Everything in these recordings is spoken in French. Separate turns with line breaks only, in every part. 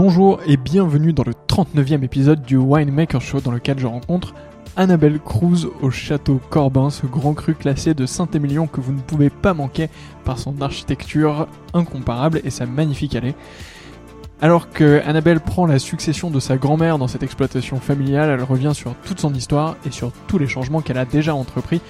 Bonjour et bienvenue dans le 39e épisode du Winemaker Show dans lequel je rencontre Annabelle Cruz au château Corbin, ce grand cru classé de Saint-Émilion que vous ne pouvez pas manquer par son architecture incomparable et sa magnifique allée. Alors que Annabelle prend la succession de sa grand-mère dans cette exploitation familiale, elle revient sur toute son histoire et sur tous les changements qu'elle a déjà entrepris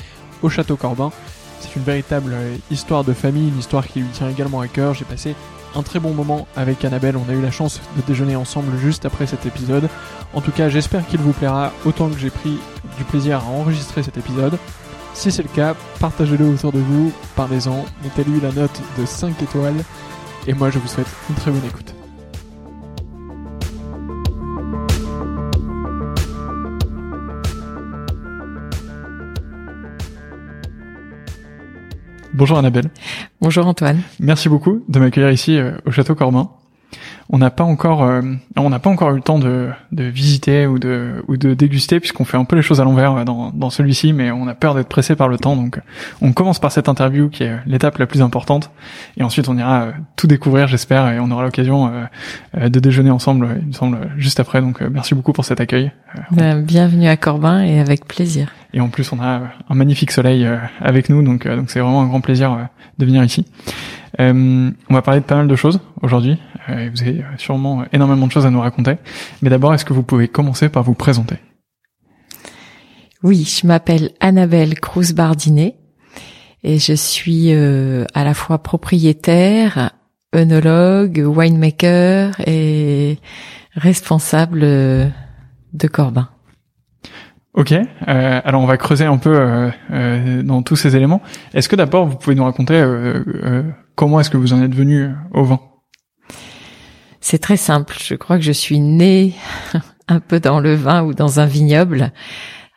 au château Corbin. C'est une véritable histoire de famille, une histoire qui lui tient également à cœur. J'ai passé un très bon moment avec Annabelle. On a eu la chance de déjeuner ensemble juste après cet épisode. En tout cas, j'espère qu'il vous plaira autant que j'ai pris du plaisir à enregistrer cet épisode. Si c'est le cas, partagez-le autour de vous, parlez-en, mettez-lui la note de 5 étoiles. Et moi, je vous souhaite une très bonne écoute. Bonjour Annabelle.
Bonjour Antoine.
Merci beaucoup de m'accueillir ici euh, au Château Corbin. On n'a pas encore, euh, on n'a pas encore eu le temps de, de visiter ou de ou de déguster puisqu'on fait un peu les choses à l'envers euh, dans, dans celui-ci, mais on a peur d'être pressé par le temps, donc on commence par cette interview qui est l'étape la plus importante, et ensuite on ira tout découvrir, j'espère, et on aura l'occasion de déjeuner ensemble, il me semble, juste après. Donc merci beaucoup pour cet accueil.
Ben, bienvenue à Corbin et avec plaisir.
Et en plus on a un magnifique soleil avec nous, donc donc c'est vraiment un grand plaisir de venir ici. Euh, on va parler de pas mal de choses aujourd'hui. Euh, vous avez sûrement énormément de choses à nous raconter. Mais d'abord, est-ce que vous pouvez commencer par vous présenter?
Oui, je m'appelle Annabelle Cruz-Bardinet et je suis euh, à la fois propriétaire, œnologue, winemaker et responsable de Corbin.
Ok, euh, alors on va creuser un peu euh, euh, dans tous ces éléments. Est-ce que d'abord vous pouvez nous raconter euh, euh, comment est-ce que vous en êtes venu au vin
C'est très simple. Je crois que je suis née un peu dans le vin ou dans un vignoble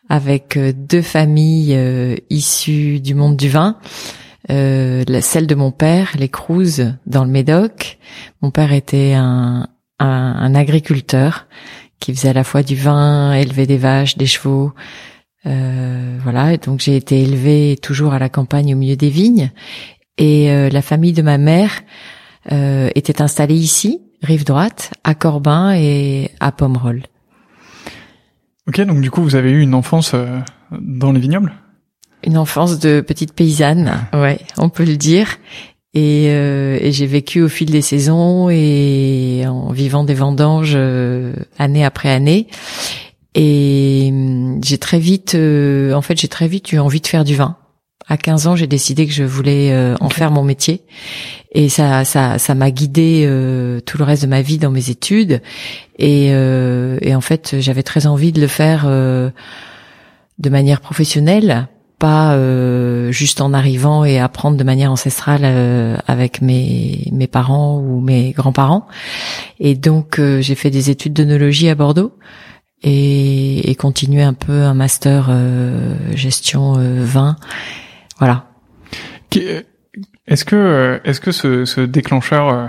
avec deux familles issues du monde du vin. Euh, celle de mon père, les Cruz, dans le Médoc. Mon père était un, un agriculteur qui faisait à la fois du vin, élever des vaches, des chevaux. Euh, voilà, et donc j'ai été élevée toujours à la campagne au milieu des vignes. Et euh, la famille de ma mère euh, était installée ici, rive droite, à Corbin et à Pomerol.
Ok, donc du coup vous avez eu une enfance euh, dans les vignobles?
Une enfance de petite paysanne, ouais, on peut le dire. Et, euh, et j'ai vécu au fil des saisons et en vivant des vendanges euh, année après année. Et hum, j'ai très vite, euh, en fait, j'ai très vite eu envie de faire du vin. À 15 ans, j'ai décidé que je voulais euh, en faire mon métier, et ça, ça, ça m'a guidé euh, tout le reste de ma vie dans mes études. Et, euh, et en fait, j'avais très envie de le faire euh, de manière professionnelle, pas euh, juste en arrivant et apprendre de manière ancestrale euh, avec mes mes parents ou mes grands-parents. Et donc euh, j'ai fait des études d'œnologie à Bordeaux et, et continué un peu un master euh, gestion euh, vin. Voilà.
Qui- Est-ce que euh, est-ce que ce, ce déclencheur euh,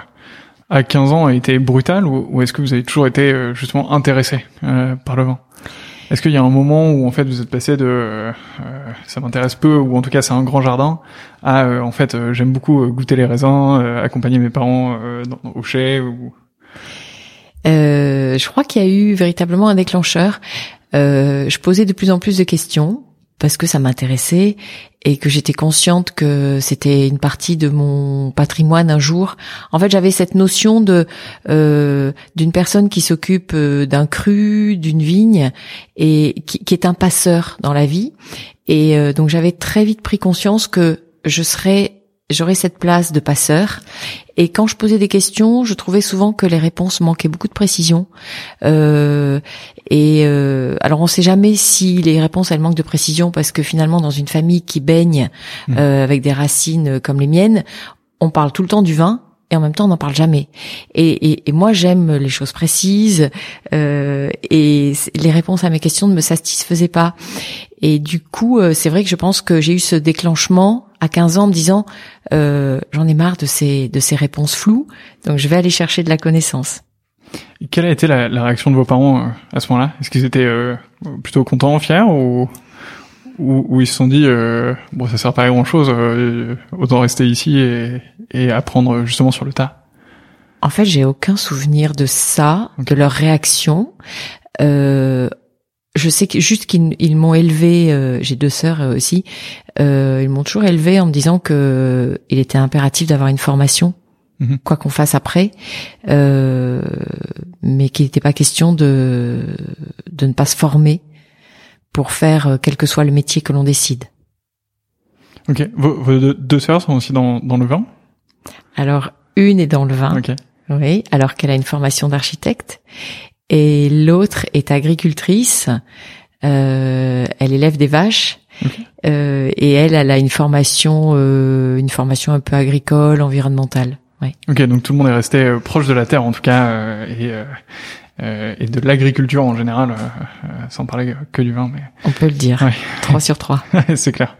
à 15 ans a été brutal ou, ou est-ce que vous avez toujours été euh, justement intéressé euh, par le vin? Est-ce qu'il y a un moment où en fait vous êtes passé de euh, euh, ça m'intéresse peu ou en tout cas c'est un grand jardin à euh, en fait euh, j'aime beaucoup euh, goûter les raisins, accompagner mes parents au chai ou
je crois qu'il y a eu véritablement un déclencheur. Je posais de plus en plus de questions parce que ça m'intéressait et que j'étais consciente que c'était une partie de mon patrimoine un jour. En fait, j'avais cette notion de euh, d'une personne qui s'occupe euh, d'un cru, d'une vigne et qui, est un passeur dans la vie. Et euh, donc j'avais très vite pris conscience que je serais j'aurais cette place de passeur. Et quand je posais des questions, je trouvais souvent que les réponses manquaient beaucoup de précision. Euh, et euh, alors on ne sait jamais si les réponses elles manquent de précision parce que finalement dans une famille qui baigne
Mhm.
euh, avec des racines comme les miennes, on parle tout le temps du vin. Et en même temps, on n'en parle jamais. Et, et, et moi, j'aime les choses précises. euh, et les réponses à mes questions ne me satisfaisaient pas. Et du coup, euh, c'est vrai que je pense que j'ai eu ce déclenchement à 15 ans en me disant euh, j'en ai marre de ces de ces réponses floues, donc je vais aller chercher de la connaissance.
Quelle a été la, la réaction de vos parents euh, à ce moment-là? Est-ce qu'ils étaient euh, plutôt contents, fiers ou ou, ou ils se sont dit euh, bon ça sert pas à grand chose autant rester ici et, et apprendre justement sur le tas?
En fait, j'ai aucun souvenir de ça, de leur réaction. Euh, je sais que juste qu'ils ils m'ont élevé. euh, j'ai deux sœurs euh, aussi. Euh, ils m'ont toujours élevé en me disant que il était impératif d'avoir une formation,
Mhm.
quoi qu'on fasse après, euh, mais qu'il n'était pas question de de ne pas se former pour faire euh, quel que soit le métier que l'on décide.
Ok. Vos, vos deux, deux sœurs sont aussi dans, dans le vin?
Alors une est dans le vin.
Ok.
Oui, alors qu'elle a une formation d'architecte. Et l'autre est agricultrice. Euh, elle élève des vaches. Euh, et elle, elle a une formation, euh, une formation un peu agricole, environnementale. Ouais.
Ok. Donc tout le monde est resté euh, proche de la terre en tout cas euh, et euh, et de l'agriculture en général, euh, euh, sans parler que du vin, mais
On peut le dire.
Ouais.
Trois sur trois.
c'est clair,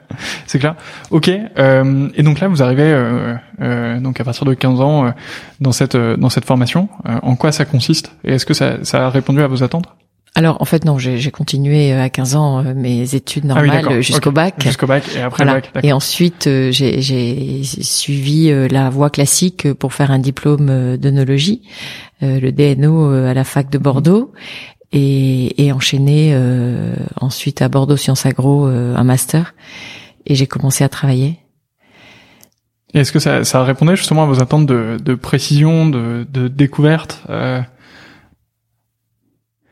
c'est clair. Ok. euh, et donc là, vous arrivez euh, euh, donc à partir de 15 ans euh, dans cette euh, dans cette formation. Euh, en quoi ça consiste? Et est-ce que ça, ça a répondu à vos attentes?
Alors, en fait, non, j'ai continué euh, à 15 ans euh, mes études
Ah oui,
normales euh, jusqu'au bac.
Jusqu'au bac et après
Voilà.
le bac.
Et ensuite, j'ai suivi la voie classique pour faire un diplôme d'œnologie, euh, le DNO à la fac de Bordeaux, et, et enchaîné euh, ensuite à Bordeaux Sciences Agro un master. Et j'ai commencé à travailler.
Est-ce que ça, ça répondait justement à vos attentes de, de précision, de, de découverte euh,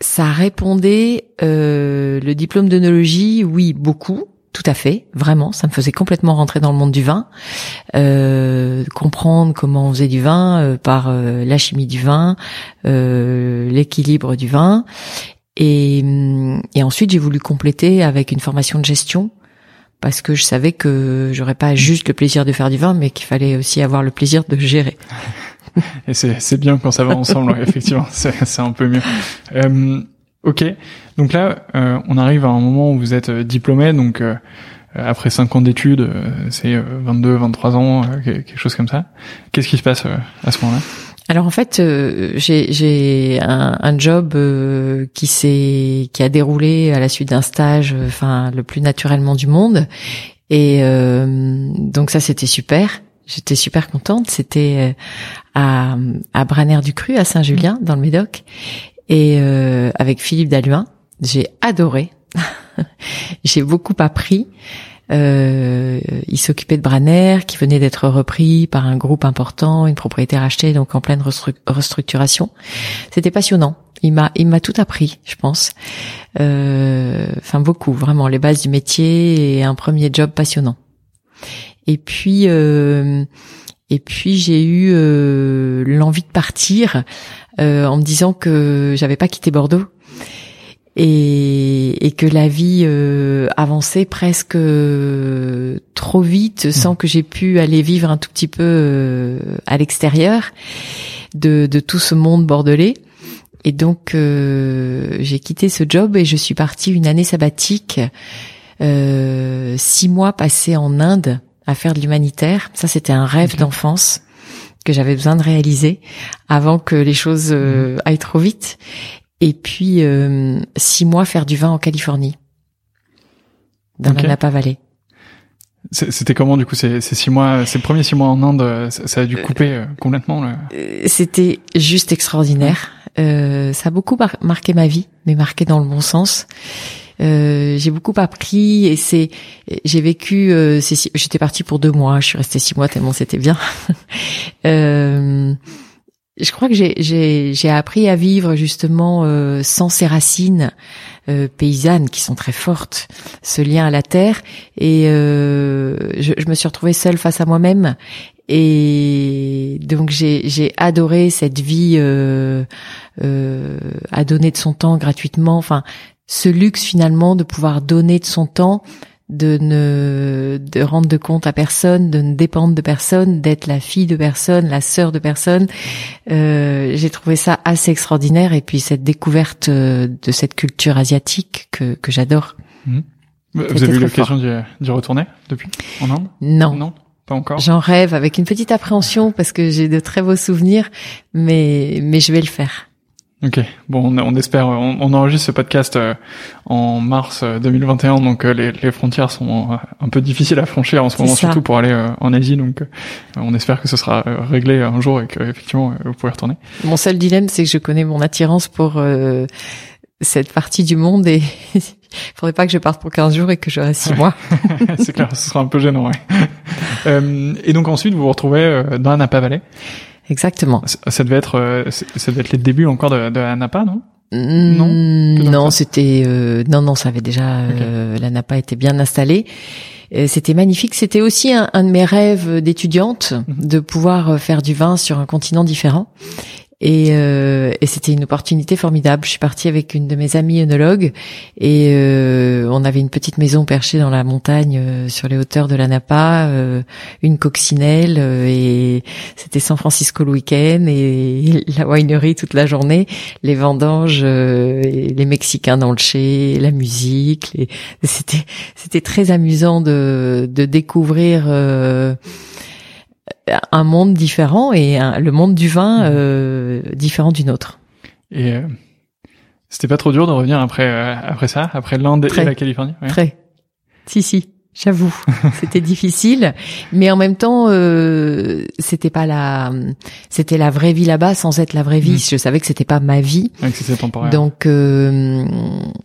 Ça répondait euh, le diplôme d'œnologie, oui, beaucoup. Tout à fait, vraiment, ça me faisait complètement rentrer dans le monde du vin, euh, comprendre comment on faisait du vin euh, par euh, la chimie du vin, euh, l'équilibre du vin, Et, et ensuite, j'ai voulu compléter avec une formation de gestion parce que je savais que j'aurais pas juste le plaisir de faire du vin, mais qu'il fallait aussi avoir le plaisir de gérer.
Et c'est bien quand ça va ensemble, effectivement, c'est un peu mieux. Euh, ok, donc là, euh, on arrive à un moment où vous êtes euh, diplômé, donc euh, après 5 ans d'études, euh, c'est 22, 23 ans, quelque chose comme ça. Qu'est-ce qui se passe à ce moment-là?
Alors en fait, j'ai un, un, job qui s'est qui a déroulé à la suite d'un stage, enfin le plus naturellement du monde, et donc ça c'était super. J'étais super contente. C'était à, à Braner du Cru, à Saint-Julien, dans le Médoc, et euh, avec Philippe Dalluin. J'ai adoré. j'ai beaucoup appris. Euh, il s'occupait de Braner, qui venait d'être repris par un groupe important, une propriété rachetée, donc en pleine restructuration. C'était passionnant. Il m'a, il m'a tout appris, je pense. Euh, enfin beaucoup, vraiment les bases du métier et un premier job passionnant. Et puis, euh, et puis j'ai eu euh, l'envie de partir euh, en me disant que j'avais pas quitté Bordeaux et, et que la vie euh, avançait presque trop vite mmh. sans que j'ai pu aller vivre un tout petit peu à l'extérieur de, de tout ce monde bordelais. Et donc j'ai quitté ce job et je suis partie une année sabbatique, six mois passés en Inde à faire de l'humanitaire. Ça, c'était un rêve d'enfance que j'avais besoin de réaliser avant que les choses euh, mhm. aillent trop vite. Et puis euh, six mois faire du vin en Californie, dans la Napa Valley.
C'était comment du coup ces, six mois, ces premiers six mois en Inde, ça, a dû couper euh, complètement
C'était juste extraordinaire. ça a beaucoup marqué ma vie, mais marqué dans le bon sens. Euh, j'ai beaucoup appris et c'est j'ai vécu euh, j'étais partie pour deux mois je suis restée six mois tellement c'était bien. Euh, je crois que j'ai appris à vivre justement euh, sans ces racines euh, paysannes qui sont très fortes ce lien à la terre. Et je, je me suis retrouvée seule face à moi-même. Et donc j'ai j'ai adoré cette vie euh, euh, à donner de son temps gratuitement. Enfin, ce luxe finalement de pouvoir donner de son temps, de ne de rendre de compte à personne, de ne dépendre de personne, d'être la fille de personne, la sœur de personne. Euh, J'ai trouvé ça assez extraordinaire et puis cette découverte euh, de cette culture asiatique que, que j'adore.
Mmh. Vous avez eu l'occasion d'y retourner depuis? En Inde?
Non.
Non? Pas encore?
J'en rêve avec une petite appréhension parce que j'ai de très beaux souvenirs, mais mais je vais le faire.
Ok, bon, on, espère. On, enregistre ce podcast euh, en mars 2021, euh, donc euh, les, les, frontières sont un peu difficiles à franchir en ce moment, surtout pour aller en Asie. Donc, on espère que ce sera réglé un jour et que effectivement vous pourrez retourner.
Mon seul dilemme, c'est que je connais mon attirance pour cette partie du monde et il faudrait pas que je parte pour 15 jours et que je reste 6 mois.
c'est clair, ce sera un peu gênant. Ouais. et donc ensuite, vous vous retrouvez dans un Napa Valley.
Exactement.
Ça, devait être, euh, ça devait être les débuts encore de, de la Napa, non?
Mm, Non? Non, c'était euh, non, non, ça avait déjà euh, la Napa était bien installée. C'était magnifique. C'était aussi un, un, de mes rêves d'étudiante mhm. de pouvoir faire du vin sur un continent différent. Et, euh, et c'était une opportunité formidable. Je suis partie avec une de mes amies œnologues et euh, on avait une petite maison perchée dans la montagne euh, sur les hauteurs de la Napa, euh, une coccinelle euh, et c'était San Francisco le week-end et la winery toute la journée, les vendanges, les Mexicains dans le chai, la musique. Les... C'était c'était très amusant de, de découvrir un monde différent et le monde du vin mmh. euh, différent du nôtre.
Et euh, c'était pas trop dur de revenir après euh, après ça, après l'Inde et la Californie?
Très. Si si. J'avoue, c'était difficile, mais en même temps, euh, c'était pas la, c'était la vraie vie là-bas sans être la vraie vie. Mmh. Je savais que c'était pas ma vie,
temporaire.
donc euh,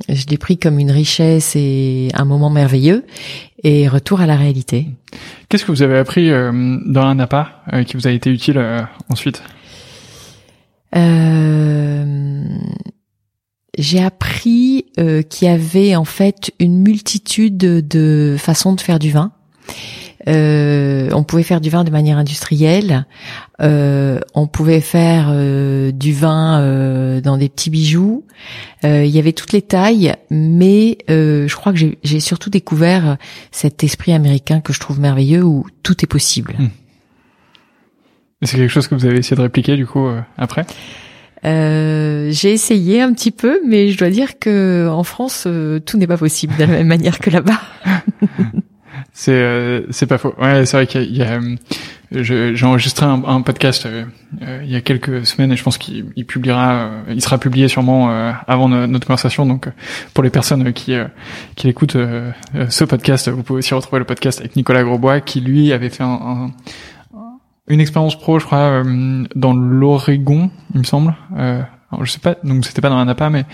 je l'ai pris comme une richesse et un moment merveilleux et retour à la réalité.
Qu'est-ce que vous avez appris euh, dans un Napa euh, qui vous a été utile euh, ensuite?
J'ai appris qu'il y avait en fait une multitude de façons de faire du vin. Euh, on pouvait faire du vin de manière industrielle. Euh, on pouvait faire euh, du vin euh, dans des petits bijoux. il y avait toutes les tailles, mais je crois que j'ai surtout découvert cet esprit américain que je trouve merveilleux où tout est possible. Hmm.
C'est quelque chose que vous avez essayé de répliquer du coup après?
Euh, j'ai essayé un petit peu, mais je dois dire que en France, euh, tout n'est pas possible de la même manière que là-bas.
c'est euh, c'est pas faux. Ouais, c'est vrai qu'il y a, j'ai enregistré un, un podcast il y a quelques semaines et je pense qu'il publiera, il sera publié sûrement avant notre conversation. Donc pour les personnes qui qui écoutent ce podcast, vous pouvez aussi retrouver le podcast avec Nicolas Grosbois qui lui avait fait un une expérience pro, je crois, euh, dans l'Oregon, il me semble. Euh, je sais pas, donc c'était pas dans un Napa, mais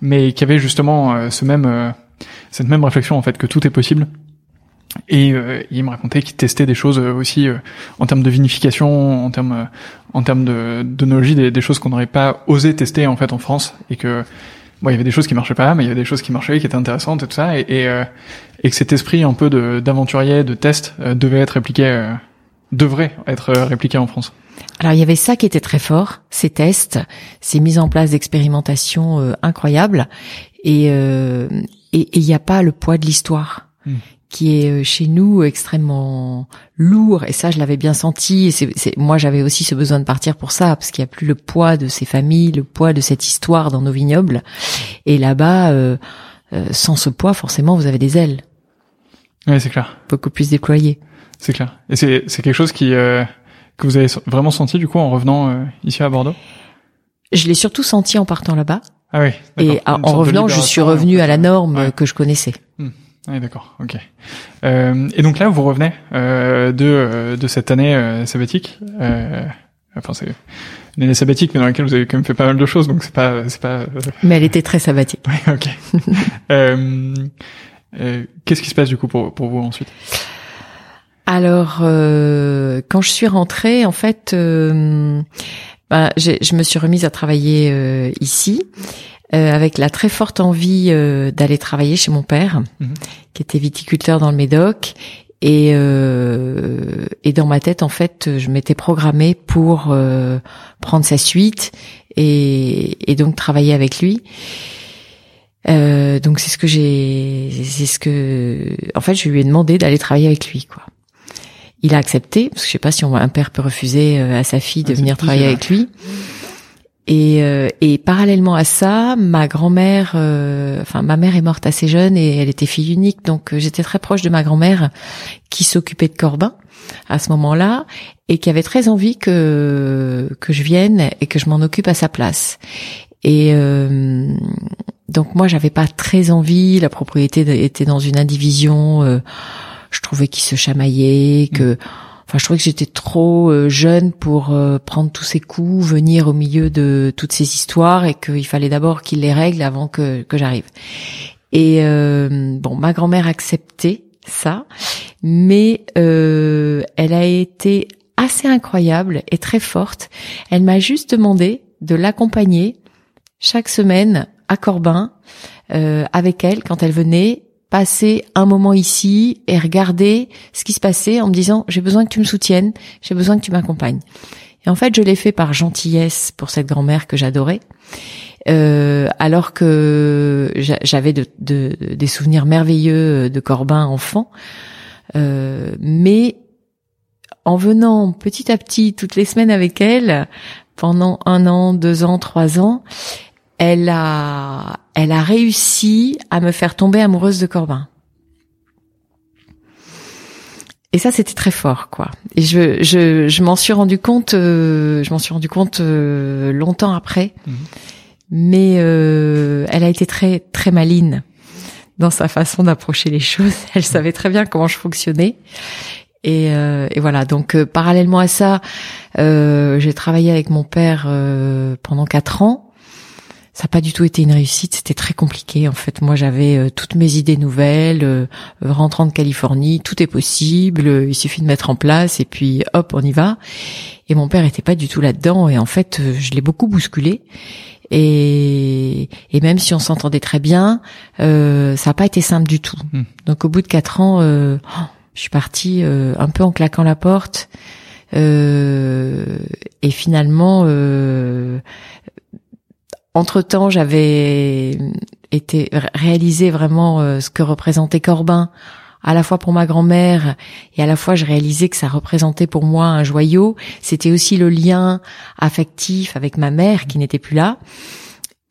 mais qui avait justement euh, ce même euh, cette même réflexion en fait que tout est possible. Et il me racontait qu'il testait des choses aussi en termes de vinification, en termes en termes de d'onologie, des, des choses qu'on n'aurait pas osé tester en fait en France, et que bon, il y avait des choses qui marchaient pas, mais il y avait des choses qui marchaient, qui étaient intéressantes et tout ça, et, et, et que cet esprit un peu d'aventurier, de test, devait être répliqué devrait être répliqué en France
alors il y avait ça qui était très fort, ces tests, ces mises en place d'expérimentation euh, incroyables, et euh, et il n'y a pas le poids de l'histoire hmm. qui est euh, chez nous extrêmement lourd. Et ça je l'avais bien senti. Et c'est, moi j'avais aussi ce besoin de partir pour ça parce qu'il n'y a plus le poids de ces familles, le poids de cette histoire dans nos vignobles. Et là-bas, euh, sans ce poids, forcément vous avez des ailes.
Oui c'est clair.
Beaucoup plus déployées.
C'est clair. Et c'est c'est quelque chose qui euh, que vous avez vraiment senti du coup en revenant euh, ici à Bordeaux?
Je l'ai surtout senti en partant là-bas.
Ah oui.
Et en revenant, je suis revenu à la norme que je connaissais.
Hmm. Oui, d'accord. Ok. Euh, et donc là, vous revenez euh, de euh, de cette année sabbatique. enfin, c'est une année sabbatique, mais dans laquelle vous avez quand même fait pas mal de choses, donc c'est pas c'est pas.
Mais elle était très sabbatique.
Oui, ok. Qu'est-ce qui se passe du coup pour pour vous ensuite?
Alors, euh, quand je suis rentrée, en fait, euh, bah, je me suis remise à travailler euh, ici, avec la très forte envie d'aller travailler chez mon père, mhm. qui était viticulteur dans le Médoc. Et, et dans ma tête, en fait, je m'étais programmée pour prendre sa suite et, et donc travailler avec lui. donc c'est ce que j'ai, c'est ce que, en fait, je lui ai demandé d'aller travailler avec lui, quoi. Il a accepté, parce que je sais pas si un père peut refuser euh, à sa fille de venir travailler avec lui. Et, euh, et, parallèlement à ça, ma grand-mère, euh, enfin ma mère est morte assez jeune et elle était fille unique, donc j'étais très proche de ma grand-mère qui s'occupait de Corbin à ce moment-là et qui avait très envie que que je vienne et que je m'en occupe à sa place. Et donc moi j'avais pas très envie, la propriété était dans une indivision je trouvais qu'il se chamaillait, que mm. enfin je trouvais que j'étais trop euh, jeune pour euh, prendre tous ces coups, venir au milieu de toutes ces histoires et qu'il fallait d'abord qu'il les règle avant que que j'arrive. Et euh, bon, ma grand-mère acceptait ça, mais elle a été assez incroyable et très forte. Elle m'a juste demandé de l'accompagner chaque semaine à Corbin avec elle quand elle venait passer un moment ici et regarder ce qui se passait en me disant j'ai besoin que tu me soutiennes, j'ai besoin que tu m'accompagnes. Et en fait, je l'ai fait par gentillesse pour cette grand-mère que j'adorais. Euh, alors que j'avais de, des souvenirs merveilleux de Corbin enfant, euh, mais en venant petit à petit toutes les semaines avec elle pendant un an, deux ans, trois ans, elle a, elle a réussi à me faire tomber amoureuse de Corbin. Et ça, c'était très fort, quoi. Et je, je, je m'en suis rendu compte, euh, je m'en suis rendu compte euh, longtemps après. Mhm. Mais euh, elle a été très, très maline dans sa façon d'approcher les choses. Elle savait très bien comment je fonctionnais. Et, et voilà. Donc, parallèlement à ça, j'ai travaillé avec mon père pendant quatre ans ça n'a pas du tout été une réussite, c'était très compliqué en fait. Moi j'avais euh, toutes mes idées nouvelles, euh, rentrant de Californie, tout est possible, euh, il suffit de mettre en place et puis hop, on y va. Et mon père était pas du tout là-dedans et en fait je l'ai beaucoup bousculé. Et, et même si on s'entendait très bien, ça n'a pas été simple du tout. Hmm. Donc au bout de quatre ans, Je suis partie un peu en claquant la porte. et finalement, entre temps, j'avais été réalisé vraiment ce que représentait Corbin à la fois pour ma grand-mère et à la fois je réalisais que ça représentait pour moi un joyau. C'était aussi le lien affectif avec ma mère qui n'était plus là.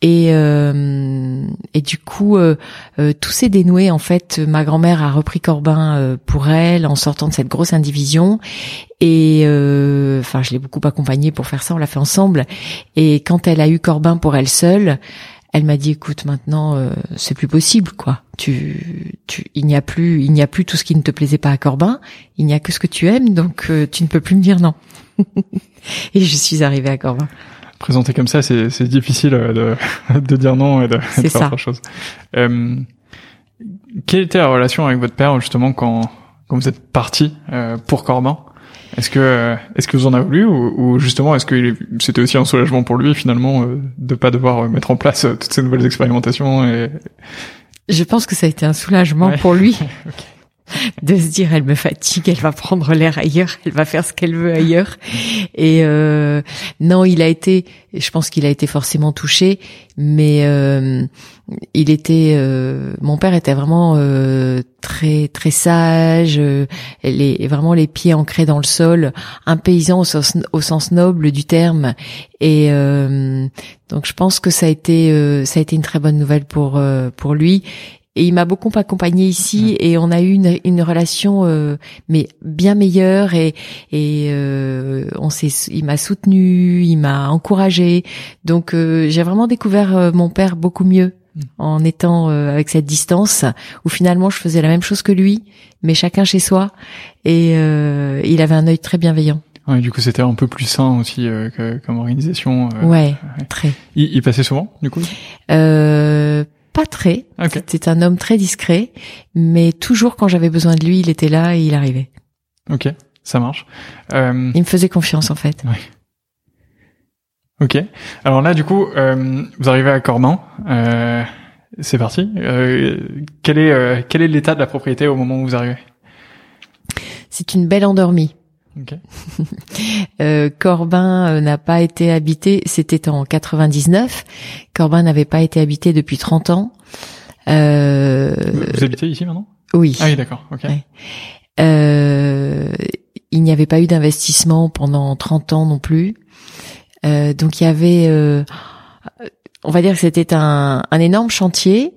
Et, euh, et du coup, euh, euh, tout s'est dénoué. En fait, ma grand-mère a repris Corbin pour elle en sortant de cette grosse indivision. Et enfin, je l'ai beaucoup accompagnée pour faire ça. On l'a fait ensemble. Et quand elle a eu Corbin pour elle seule, elle m'a dit écoute maintenant euh, c'est plus possible quoi. Tu, tu il n'y a plus il n'y a plus tout ce qui ne te plaisait pas à Corbin, il n'y a que ce que tu aimes donc euh, tu ne peux plus me dire non. et je suis arrivée à Corbin.
Présenter comme ça c'est c'est difficile euh, de de dire non et de, de faire autre chose. Euh, quelle était la relation avec votre père justement quand quand vous êtes parti pour Corbin est-ce que est-ce que vous en avez voulu ou, ou justement est-ce que c'était aussi un soulagement pour lui finalement euh, de pas devoir euh, mettre en place euh, toutes ces nouvelles expérimentations et...
Je pense que ça a été un soulagement pour lui. de se dire elle me fatigue, elle va prendre l'air ailleurs, elle va faire ce qu'elle veut ailleurs. Et euh, non, il a été, je pense qu'il a été forcément touché, mais euh, il était, euh, mon père était vraiment très très sage, les, vraiment les pieds ancrés dans le sol, un paysan au sens, au sens noble du terme. Et donc je pense que ça a été ça a été une très bonne nouvelle pour pour lui et il m'a beaucoup accompagné ici et on a eu une, une relation euh, mais bien meilleure et et euh, on s'est il m'a soutenu il m'a encouragé donc euh, j'ai vraiment découvert mon père beaucoup mieux mm. en étant avec cette distance où finalement je faisais la même chose que lui mais chacun chez soi et il avait un œil très bienveillant
Ouais, du coup, c'était un peu plus sain aussi comme organisation.
ouais, très.
Il, il, passait souvent, du coup?
Euh, pas très. C'était un homme très discret, mais toujours quand j'avais besoin de lui, il était là et il arrivait.
Ok, ça marche. Euh...
Il me faisait confiance en fait.
Oui. Ok. Alors là, du coup, euh, vous arrivez à Corman. Euh, c'est parti. Quel est euh, quel est l'état de la propriété au moment où vous arrivez?
C'est une belle endormie.
Okay.
euh, Corbin euh, n'a pas été habité, c'était en 99. Corbin n'avait pas été habité depuis 30 ans.
Euh, vous habitez ici maintenant?
Oui.
Ah oui, d'accord. Okay.
Euh, il n'y avait pas eu d'investissement pendant 30 ans non plus. Euh, donc il y avait, euh, on va dire que c'était un, un, énorme chantier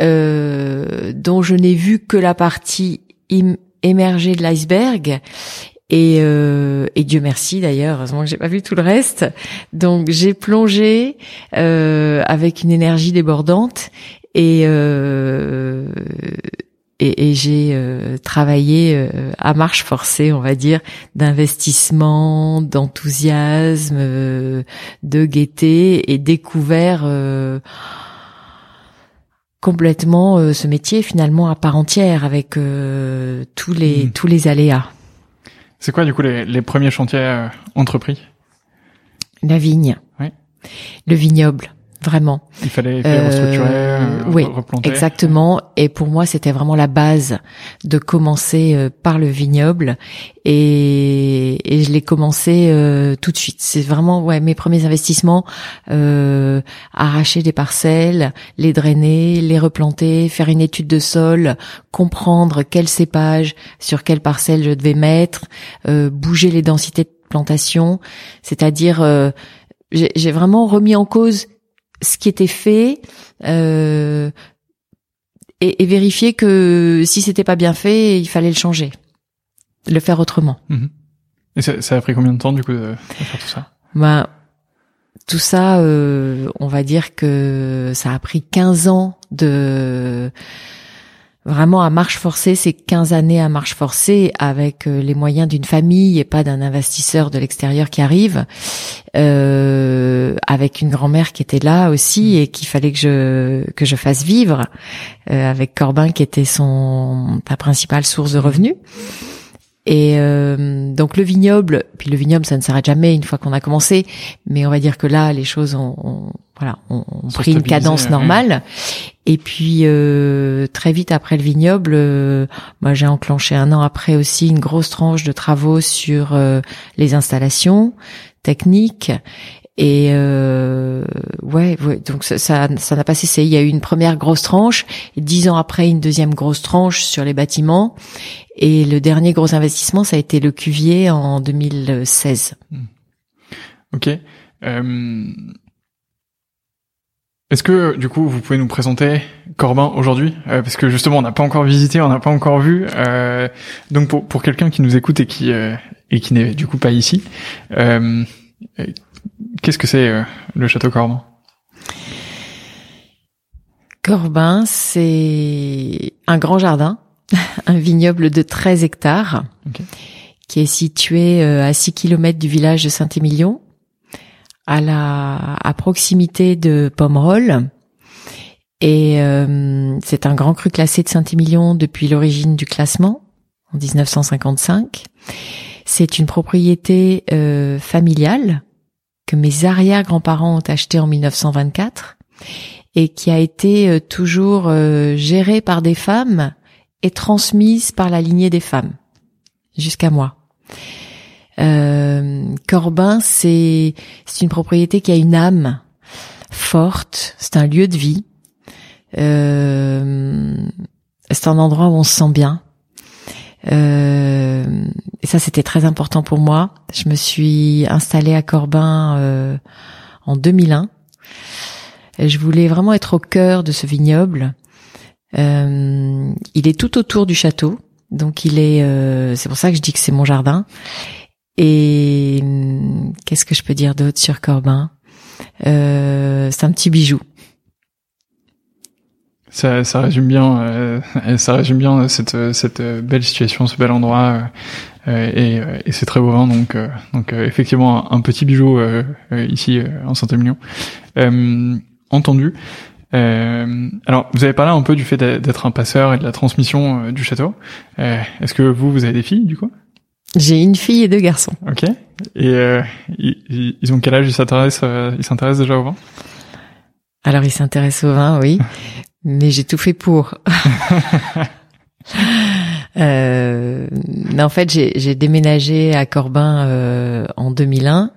dont je n'ai vu que la partie émergée de l'iceberg et, euh, et Dieu merci d'ailleurs, heureusement que j'ai pas vu tout le reste. Donc j'ai plongé euh, avec une énergie débordante et euh, et, et j'ai euh, travaillé euh, à marche forcée, on va dire, d'investissement, d'enthousiasme, euh, de gaieté et découvert complètement ce métier finalement à part entière avec tous les mmh. tous les aléas.
C'est quoi du coup les, les premiers chantiers euh, entrepris?
La vigne.
Oui.
Le vignoble, vraiment.
Il fallait, il euh, restructurer, euh,
oui,
replanter.
Exactement. Et pour moi, c'était vraiment la base de commencer par le vignoble. Et, et je l'ai commencé tout de suite. C'est vraiment ouais mes premiers investissements. arracher des parcelles, les drainer, les replanter, faire une étude de sol, comprendre quel cépage sur quelle parcelle je devais mettre, euh, bouger les densités de plantation, c'est-à-dire euh, j'ai vraiment remis en cause ce qui était fait euh, et, et, vérifier que si c'était pas bien fait, il fallait le changer, le faire autrement.
Mhm. Et ça, ça, a pris combien de temps du coup de, faire tout ça?
Ben tout ça, on va dire que ça a pris 15 ans de vraiment à marche forcée, c'est 15 années à marche forcée avec euh, les moyens d'une famille et pas d'un investisseur de l'extérieur qui arrive, euh, avec une grand-mère qui était là aussi et qu'il fallait que je que je fasse vivre, euh, avec Corbin qui était son ta principale source de revenus. Et euh, donc le vignoble, puis le vignoble, ça ne s'arrête jamais une fois qu'on a commencé, mais on va dire que là, les choses ont, voilà, ont, pris une cadence normale. Et puis euh, très vite après le vignoble, euh, moi j'ai enclenché un an après aussi une grosse tranche de travaux sur euh, les installations techniques et euh, ouais, ouais, donc ça, ça, n'a pas cessé. Il y a eu une première grosse tranche, dix ans après une deuxième grosse tranche sur les bâtiments, et le dernier gros investissement, ça a été le Cuvier en 2016. Hmm.
Ok. Euh... Est-ce que du coup vous pouvez nous présenter Corbin aujourd'hui? Euh, parce que justement on n'a pas encore visité, on n'a pas encore vu. Euh, donc pour, pour quelqu'un qui nous écoute et qui euh, et qui n'est du coup pas ici, Qu'est-ce que c'est euh, le château Corbin
Corbin, c'est un grand jardin, un vignoble de 13 hectares, qui est situé euh, à 6 km du village de Saint-Émilion, à la à proximité de Pomerol. Et euh, c'est un grand cru classé de Saint-Émilion depuis l'origine du classement, en 1955. C'est une propriété familiale que mes arrière-grands-parents ont acheté en 1924 et qui a été euh, toujours euh, gérée par des femmes et transmise par la lignée des femmes jusqu'à moi. Euh, Corbin, c'est une propriété qui a une âme forte. C'est un lieu de vie. C'est un endroit où on se sent bien. Euh, et ça, c'était très important pour moi. Je me suis installée à Corbin euh, en 2001. Et je voulais vraiment être au cœur de ce vignoble. Euh, il est tout autour du château, donc il est. Euh, c'est pour ça que je dis que c'est mon jardin. Et qu'est-ce que je peux dire d'autre sur Corbin? Euh, C'est un petit bijou.
Ça, ça résume bien, euh, ça résume bien cette, cette belle situation, ce bel endroit, euh, et, et c'est très beau vin, donc, euh, donc effectivement un, petit bijou ici en Saint-Émilion. entendu. alors, vous avez parlé un peu du fait d'être un passeur et de la transmission du château. Est-ce que vous, vous avez des filles, du coup?
J'ai une fille et deux garçons.
Ok. Et ils, ils, ont quel âge? Ils s'intéressent, ils s'intéressent déjà au vin?
Alors, ils s'intéressent au vin, oui. mais j'ai tout fait pour. euh, en fait, j'ai déménagé à Corbin euh, en 2001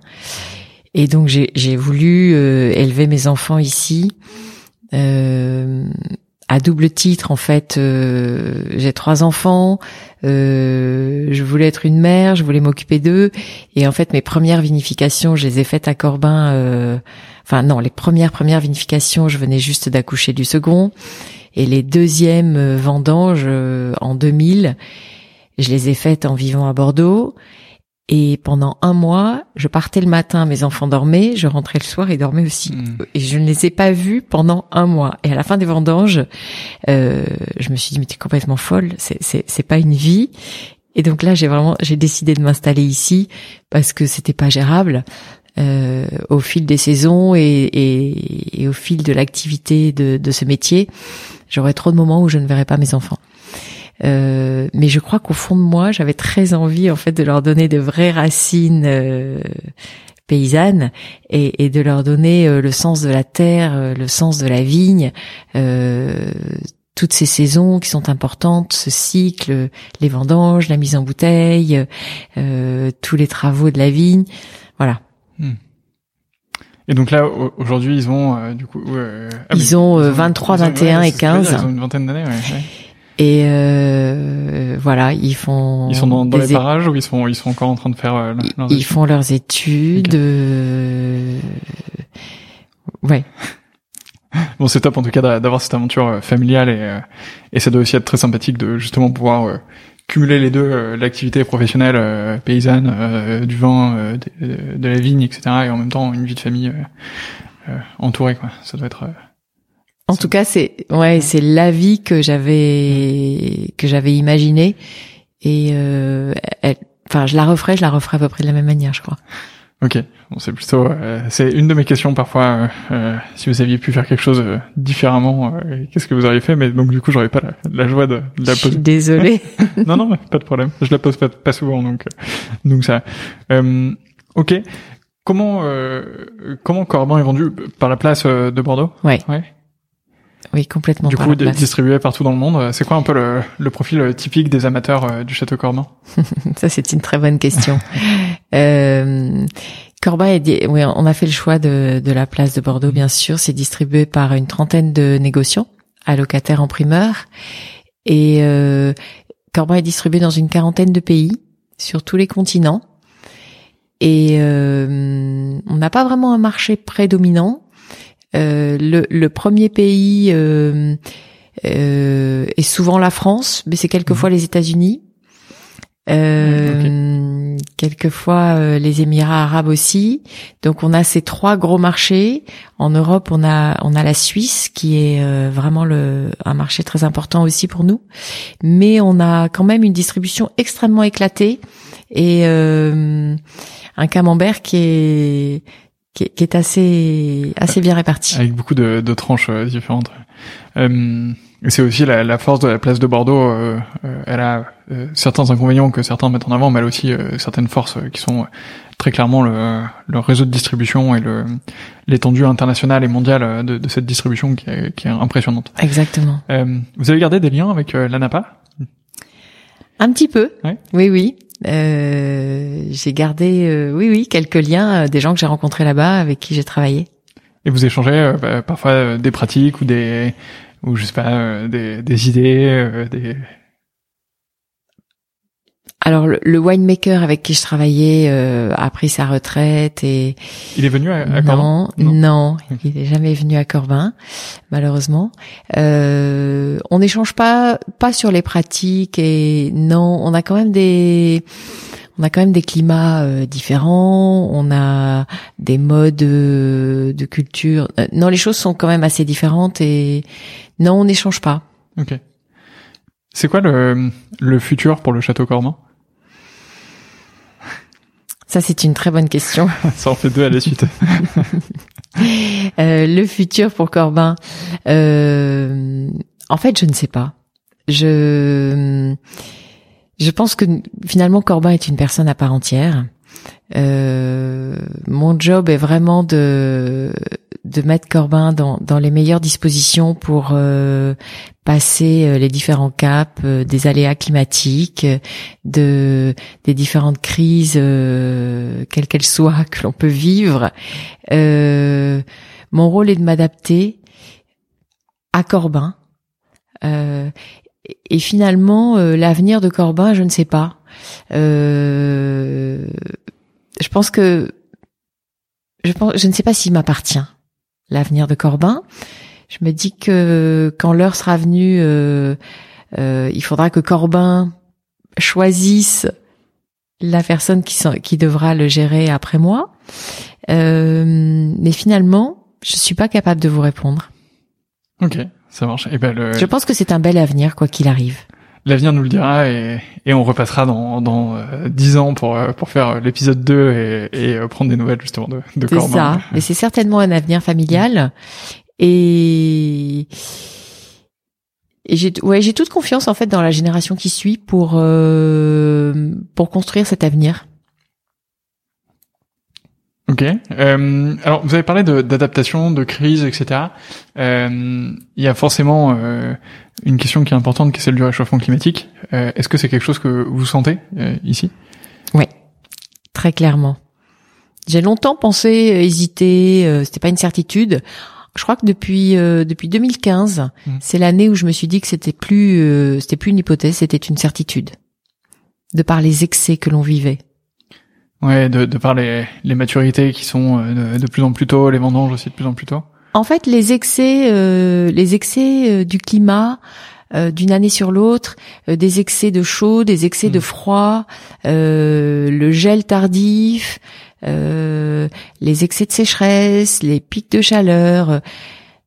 et donc j'ai voulu euh, élever mes enfants ici. Euh, à double titre en fait euh, j'ai trois enfants euh, je voulais être une mère je voulais m'occuper d'eux et en fait mes premières vinifications je les ai faites à Corbin euh, enfin non les premières premières vinifications je venais juste d'accoucher du second et les deuxièmes vendanges en 2000 je les ai faites en vivant à Bordeaux et pendant un mois, je partais le matin, mes enfants dormaient, je rentrais le soir, ils dormaient aussi. Hmm. Et je ne les ai pas vus pendant un mois. Et à la fin des vendanges, euh, je me suis dit, mais t'es complètement folle, c'est, c'est, c'est pas une vie. Et donc là, j'ai vraiment, j'ai décidé de m'installer ici parce que c'était pas gérable. Euh, au fil des saisons et, et, et au fil de l'activité de, de ce métier, j'aurais trop de moments où je ne verrais pas mes enfants. Euh, mais je crois qu'au fond de moi, j'avais très envie en fait de leur donner de vraies racines euh, paysannes et, et, de leur donner euh, le sens de la terre, le sens de la vigne, toutes ces saisons qui sont importantes, ce cycle, les vendanges, la mise en bouteille, tous les travaux de la vigne, voilà.
Et donc là, aujourd'hui, ils ont du coup,
ah, ils, ont, 23, 21 et 15.
Ils ont une vingtaine d'années, ouais.
Et euh, voilà, ils font.
Ils sont dans, dans les parages ou ils sont ils sont encore en train de faire. Euh,
leurs ils font leurs études. Euh, ouais.
Bon, c'est top en tout cas d'avoir cette aventure euh, familiale et et ça doit aussi être très sympathique de justement pouvoir cumuler les deux, l'activité professionnelle paysanne, du vin, de, de, la vigne, etc. et en même temps une vie de famille entourée quoi. Ça doit être
en tout cas, c'est ouais, c'est la vie que j'avais que j'avais imaginée et euh, enfin, je la referai, je la referai à peu près de la même manière, je crois.
Ok, bon, c'est plutôt, euh, c'est une de mes questions parfois. euh, euh, si vous aviez pu faire quelque chose euh, différemment, euh, qu'est-ce que vous auriez fait Mais donc du coup, j'aurais pas la, la joie de, de la
Je suis
poser.
désolée.
non, non, pas de problème. Je la pose pas, pas souvent, donc euh, donc ça. Euh, ok. Comment euh, comment Corbin est vendu par la place de Bordeaux?
Ouais.
Ouais.
Oui, complètement.
Du coup, distribué partout dans le monde. C'est quoi un peu le, le profil euh, typique des amateurs euh, du château Corbin
Ça, c'est une très bonne question. euh, Corbin est, oui, on a fait le choix de, de la place de Bordeaux, bien sûr. C'est distribué par une trentaine de négociants, allocataires en primeur. Et euh, Corbin est distribué dans une quarantaine de pays, sur tous les continents. Et euh, on n'a pas vraiment un marché prédominant. Euh, le, le premier pays euh, euh, est souvent la France, mais c'est quelquefois les États-Unis. Euh, Quelquefois euh, les Émirats arabes aussi. Donc on a ces trois gros marchés. En Europe, on a on a la Suisse qui est euh, vraiment le un marché très important aussi pour nous. Mais on a quand même une distribution extrêmement éclatée et euh, un camembert qui est qui est, qui est assez assez bien réparti.
avec beaucoup de, de tranches euh, différentes. Euh, c'est aussi la, la force de la place de Bordeaux. euh, euh, elle a euh, certains inconvénients que certains mettent en avant, mais elle a aussi euh, certaines forces qui sont très clairement le, le réseau de distribution et le l'étendue internationale et mondiale de, de cette distribution qui est, qui est impressionnante.
Exactement.
Euh, vous avez gardé des liens avec l'ANAPA
Un petit peu.
Ouais.
Oui, oui. Euh, j'ai gardé, euh, oui, oui, quelques liens euh, des gens que j'ai rencontrés là-bas, avec qui j'ai travaillé.
et vous échangez bah, parfois des pratiques ou des ou je sais pas des, des idées, des
Alors le, le winemaker avec qui je travaillais euh, a pris sa retraite et
Il est venu à, à Corbin?
Non,
Non.
non, il est jamais venu à Corbin, malheureusement. Euh, on n'échange pas pas sur les pratiques et non, on a quand même des on a quand même des climats euh, différents, on a des modes euh, de culture. Euh, non, les choses sont quand même assez différentes et non, on n'échange pas.
Ok. C'est quoi le, le futur pour le château Corbin?
Ça, c'est une très bonne question.
Ça en fait deux à la suite.
Euh, le futur pour Corbin, euh, en fait, je ne sais pas. Je je pense que finalement Corbin est une personne à part entière. Euh, mon job est vraiment de de mettre Corbin dans dans les meilleures dispositions pour euh, passer euh, les différents caps euh, des aléas climatiques, euh, de des différentes crises euh, quelles qu'elles soient que l'on peut vivre. Euh, mon rôle est de m'adapter à Corbin. Et- finalement, l'avenir de Corbin, je ne sais pas. Je pense que je pense, je ne sais pas s'il m'appartient l'avenir de Corbin. Je me dis que quand l'heure sera venue, euh, euh, il faudra que Corbin choisisse la personne qui, qui devra le gérer après moi. Euh, mais finalement, je suis pas capable de vous répondre.
ok, ça marche. Et ben le
Je pense que c'est un bel avenir, quoi qu'il arrive.
L'avenir nous le dira et, et on repassera dans dans euh, dix ans pour euh, pour faire l'épisode 2 et, et euh, prendre des nouvelles justement de de
C'est ça. Mais c'est certainement un avenir familial. Et, et j'ai, ouais, j'ai toute confiance en fait dans la génération qui suit pour euh, pour construire cet avenir.
Ok. Euh, alors vous avez parlé de- d'adaptation, de, crise, etc. Euh, Il y a forcément euh, une question qui est importante, qui est celle du réchauffement climatique. Euh, Est-ce que c'est quelque chose que vous sentez euh, ici?
Très clairement. J'ai longtemps pensé, hésité, euh, c'était pas une certitude. Je crois que depuis euh, depuis 2015,
Mm.
c'est l'année où je me suis dit que c'était plus euh, c'était plus une hypothèse, c'était une certitude. De par les excès que l'on vivait.
Ouais, de, de par les, les maturités qui sont euh, de, de plus en plus tôt, les vendanges aussi de plus en plus tôt.
En fait, les excès, euh, les excès euh, du climat euh, d'une année sur l'autre, euh, des excès de chaud, des excès de
Mm.
froid, euh, le gel tardif, euh, les excès de sécheresse, les pics de chaleur, euh,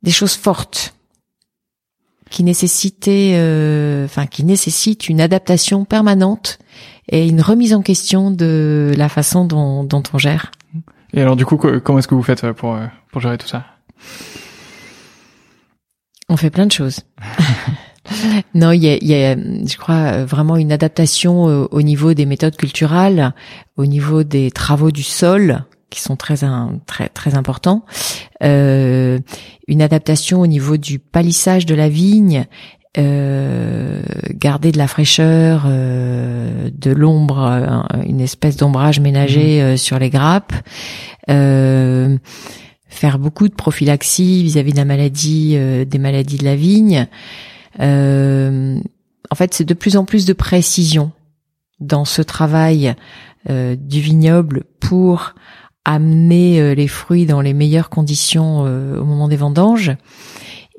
des choses fortes qui nécessitaient, euh, enfin qui nécessitent une adaptation permanente et une remise en question de la façon dont, dont on gère.
Et alors du coup, comment est-ce que vous faites pour pour gérer tout ça?
On fait plein de choses. non, il y a, y a, je crois, vraiment une adaptation au niveau des méthodes culturelles, au niveau des travaux du sol qui sont très très très importants. Euh, une adaptation au niveau du palissage de la vigne, euh, garder de la fraîcheur, euh, de l'ombre, une espèce d'ombrage ménager mmh. sur les grappes. faire beaucoup de prophylaxie vis-à-vis de la maladie, des maladies de la vigne. en fait, c'est de plus en plus de précision dans ce travail du vignoble pour amener euh, les fruits dans les meilleures conditions euh, au moment des vendanges.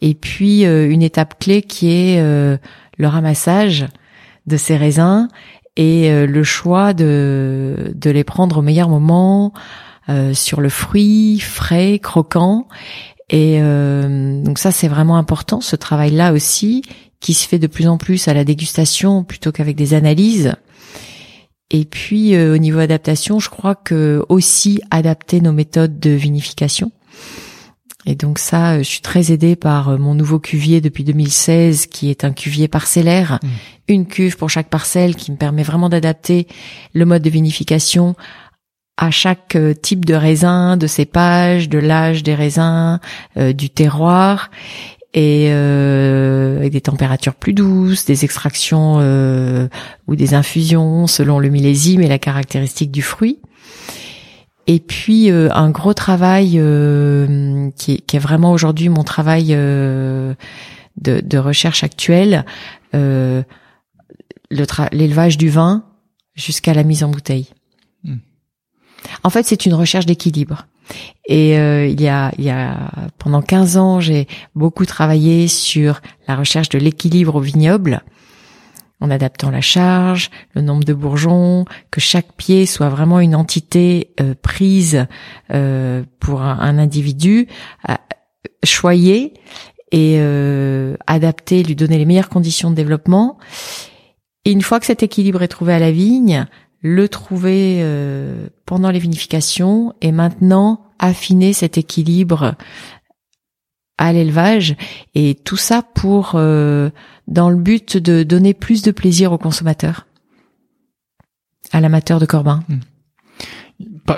Et puis euh, une étape clé qui est le ramassage de ces raisins et le choix de, de les prendre au meilleur moment sur le fruit frais, croquant. Et donc ça c'est vraiment important, ce travail-là aussi, qui se fait de plus en plus à la dégustation plutôt qu'avec des analyses. Et puis euh, au niveau adaptation, je crois que aussi adapter nos méthodes de vinification. Et donc ça, euh, je suis très aidée par euh, mon nouveau cuvier depuis 2016, qui est un cuvier parcellaire, mmh. une cuve pour chaque parcelle, qui me permet vraiment d'adapter le mode de vinification à chaque type de raisin, de cépage, de l'âge des raisins, du terroir et euh, avec des températures plus douces, des extractions euh, ou des infusions selon le millésime et la caractéristique du fruit. Et puis euh, un gros travail euh, qui, qui, est vraiment aujourd'hui mon travail de, de, recherche actuelle, l'élevage du vin jusqu'à la mise en bouteille. Hmm. En fait, c'est une recherche d'équilibre. Et euh, il y a, il y a pendant 15 ans, j'ai beaucoup travaillé sur la recherche de l'équilibre au vignoble, en adaptant la charge, le nombre de bourgeons, que chaque pied soit vraiment une entité euh, prise euh, pour un, individu, choyé et adapté, lui donner les meilleures conditions de développement. Et une fois que cet équilibre est trouvé à la vigne, le trouver euh, pendant les vinifications et maintenant affiner cet équilibre à l'élevage et tout ça pour euh, dans le but de donner plus de plaisir au consommateur, à l'amateur de Corbin. Hmm.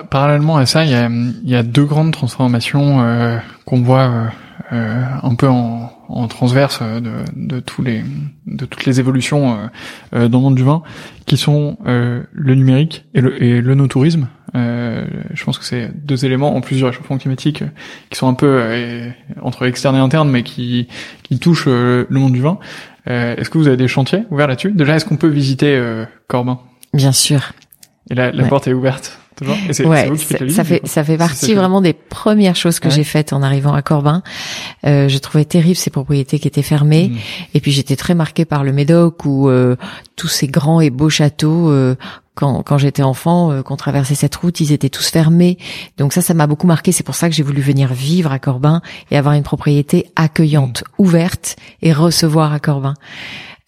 Parallèlement à ça, il y a, y a deux grandes transformations euh, qu'on voit un peu en, en transverse de, de, tous les de toutes les évolutions euh, euh, dans le monde du vin, qui sont euh, le numérique et le, et le no-tourisme. Je pense que c'est deux éléments en plus du réchauffement climatique qui sont un peu entre externe et interne, mais qui qui touchent le monde du vin. est-ce que vous avez des chantiers ouverts là-dessus? Déjà, est-ce qu'on peut visiter Corbin?
Bien sûr.
Et la, la porte est ouverte
ouais, ça, fait ça fait partie vraiment des premières choses que j'ai faites en arrivant à Corbin. Euh, je trouvais terrible ces propriétés qui étaient fermées, mm. et puis j'étais très marquée par le Médoc où euh, tous ces grands et beaux châteaux. Quand, quand j'étais enfant, euh, qu'on traversait cette route, ils étaient tous fermés. Donc ça, ça m'a beaucoup marqué. C'est pour ça que j'ai voulu venir vivre à Corbin et avoir une propriété accueillante, ouverte et recevoir à Corbin.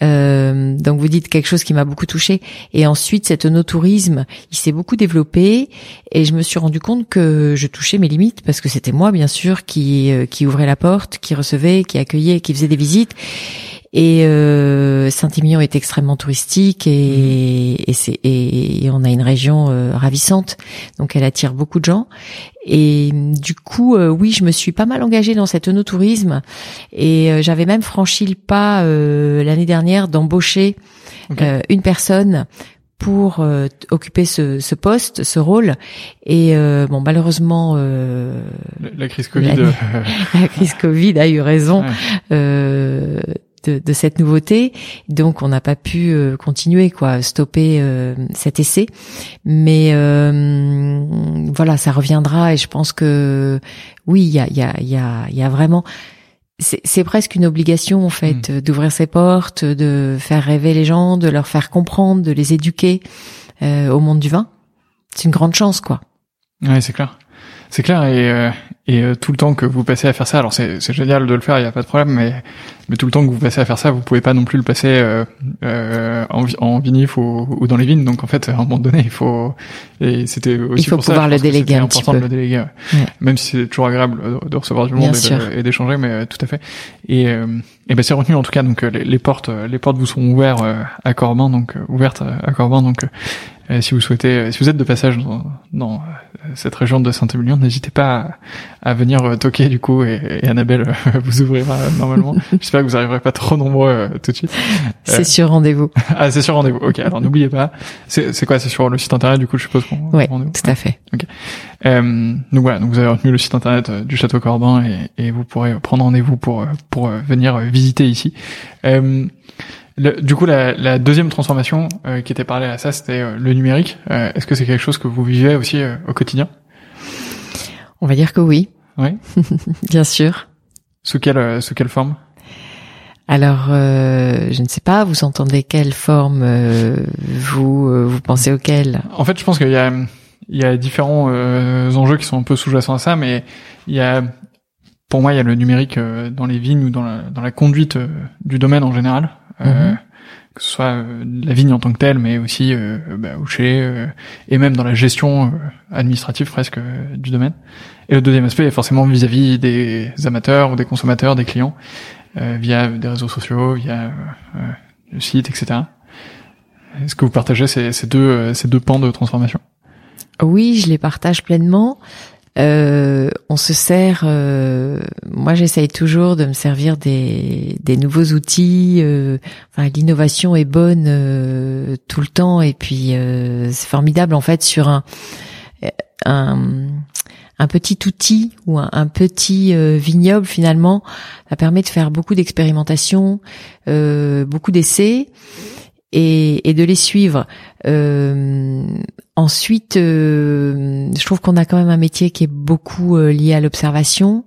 Euh, donc vous dites quelque chose qui m'a beaucoup touché. Et ensuite, cet no-tourisme, il s'est beaucoup développé et je me suis rendu compte que je touchais mes limites parce que c'était moi, bien sûr, qui euh, qui ouvrait la porte, qui recevait, qui accueillait, qui faisait des visites. Et euh, Saint-Émilion est extrêmement touristique et, et, c'est, et, on a une région euh, ravissante, donc elle attire beaucoup de gens. Et du coup, euh, oui, je me suis pas mal engagée dans cet œnotourisme et euh, j'avais même franchi le pas l'année dernière d'embaucher une personne pour occuper ce, ce, poste, ce rôle. Et bon, malheureusement,
la, crise Covid,
la, crise Covid a eu raison de, cette nouveauté. Donc on n'a pas pu euh, continuer, quoi, stopper euh, cet essai. Mais euh, voilà, ça reviendra et je pense que oui, il y a, y, a, y, a, y a vraiment c'est presque une obligation en fait hmm. d'ouvrir ses portes, de faire rêver les gens, de leur faire comprendre, de les éduquer au monde du vin. C'est une grande chance, quoi.
Ouais, c'est clair. C'est clair et, et tout le temps que vous passez à faire ça, alors c'est génial de le faire, il y a pas de problème, mais mais tout le temps que vous passez à faire ça, vous pouvez pas non plus le passer euh, euh, en, en vinif ou, ou, dans les vignes. Donc en fait, à un moment donné, il faut et c'était aussi
il faut
pour
pouvoir
ça,
le déléguer un petit
important de le déléguer, même si c'est toujours agréable de, de recevoir du monde et
sûr.
de- et d'échanger, mais euh, tout à fait. Et, euh, et ben c'est retenu en tout cas. Donc euh, les, les portes, euh, les portes vous sont ouvertes euh, à Corbin, donc euh, ouvertes à Corbin. Donc euh, si vous souhaitez, euh, si vous êtes de passage dans, dans euh, cette région de Saint-Émilion, n'hésitez pas à, à venir toquer du coup et, et Annabelle vous ouvrira normalement. J'espère que vous arriverez pas trop nombreux euh, tout de suite.
C'est sur rendez-vous.
Ah c'est sur rendez-vous. Ok, alors n'oubliez pas. C'est quoi? C'est sur le site internet du coup je suppose qu'on rendez-vous?
tout à fait.
Euh, donc voilà, donc vous avez retenu le site internet du Château Corbin et, et vous pourrez prendre rendez-vous pour pour venir visiter ici. Euh, le- du coup, la, la deuxième transformation euh, qui était parlée à ça, c'était euh, le numérique. Euh, Est-ce que c'est quelque chose que vous vivez aussi euh, au quotidien?
On va dire que oui,
Oui.
bien sûr.
Sous quelle euh, sous quelle forme?
Alors, euh, je ne sais pas, vous entendez quelle forme euh, vous euh, vous pensez auquel?
En fait, je pense qu'il y a il y a différents euh, enjeux qui sont un peu sous-jacents à ça, mais il y a pour moi il y a le numérique euh, dans les vignes ou dans la dans la conduite euh, du domaine en général. Euh,
Mhm.
que ce soit euh, la vigne en tant que telle, mais aussi euh, bah, au chez euh, et même dans la gestion euh, administrative presque euh, du domaine. Et le deuxième aspect est forcément vis-à-vis des amateurs ou des consommateurs, des clients, euh, via des réseaux sociaux, via euh, euh, le site, etc. Est-ce que vous partagez ces, ces deux euh, ces deux pans de transformation?
Oui, je les partage pleinement. Euh, on se sert. euh, moi, j'essaye toujours de me servir des, nouveaux outils. euh, l'innovation est bonne tout le temps, et puis c'est formidable en fait sur un un, petit outil ou un, un petit vignoble finalement. Ça permet de faire beaucoup d'expérimentations, beaucoup d'essais. Et, et de les suivre. Euh, ensuite, euh, je trouve qu'on a quand même un métier qui est beaucoup euh, lié à l'observation.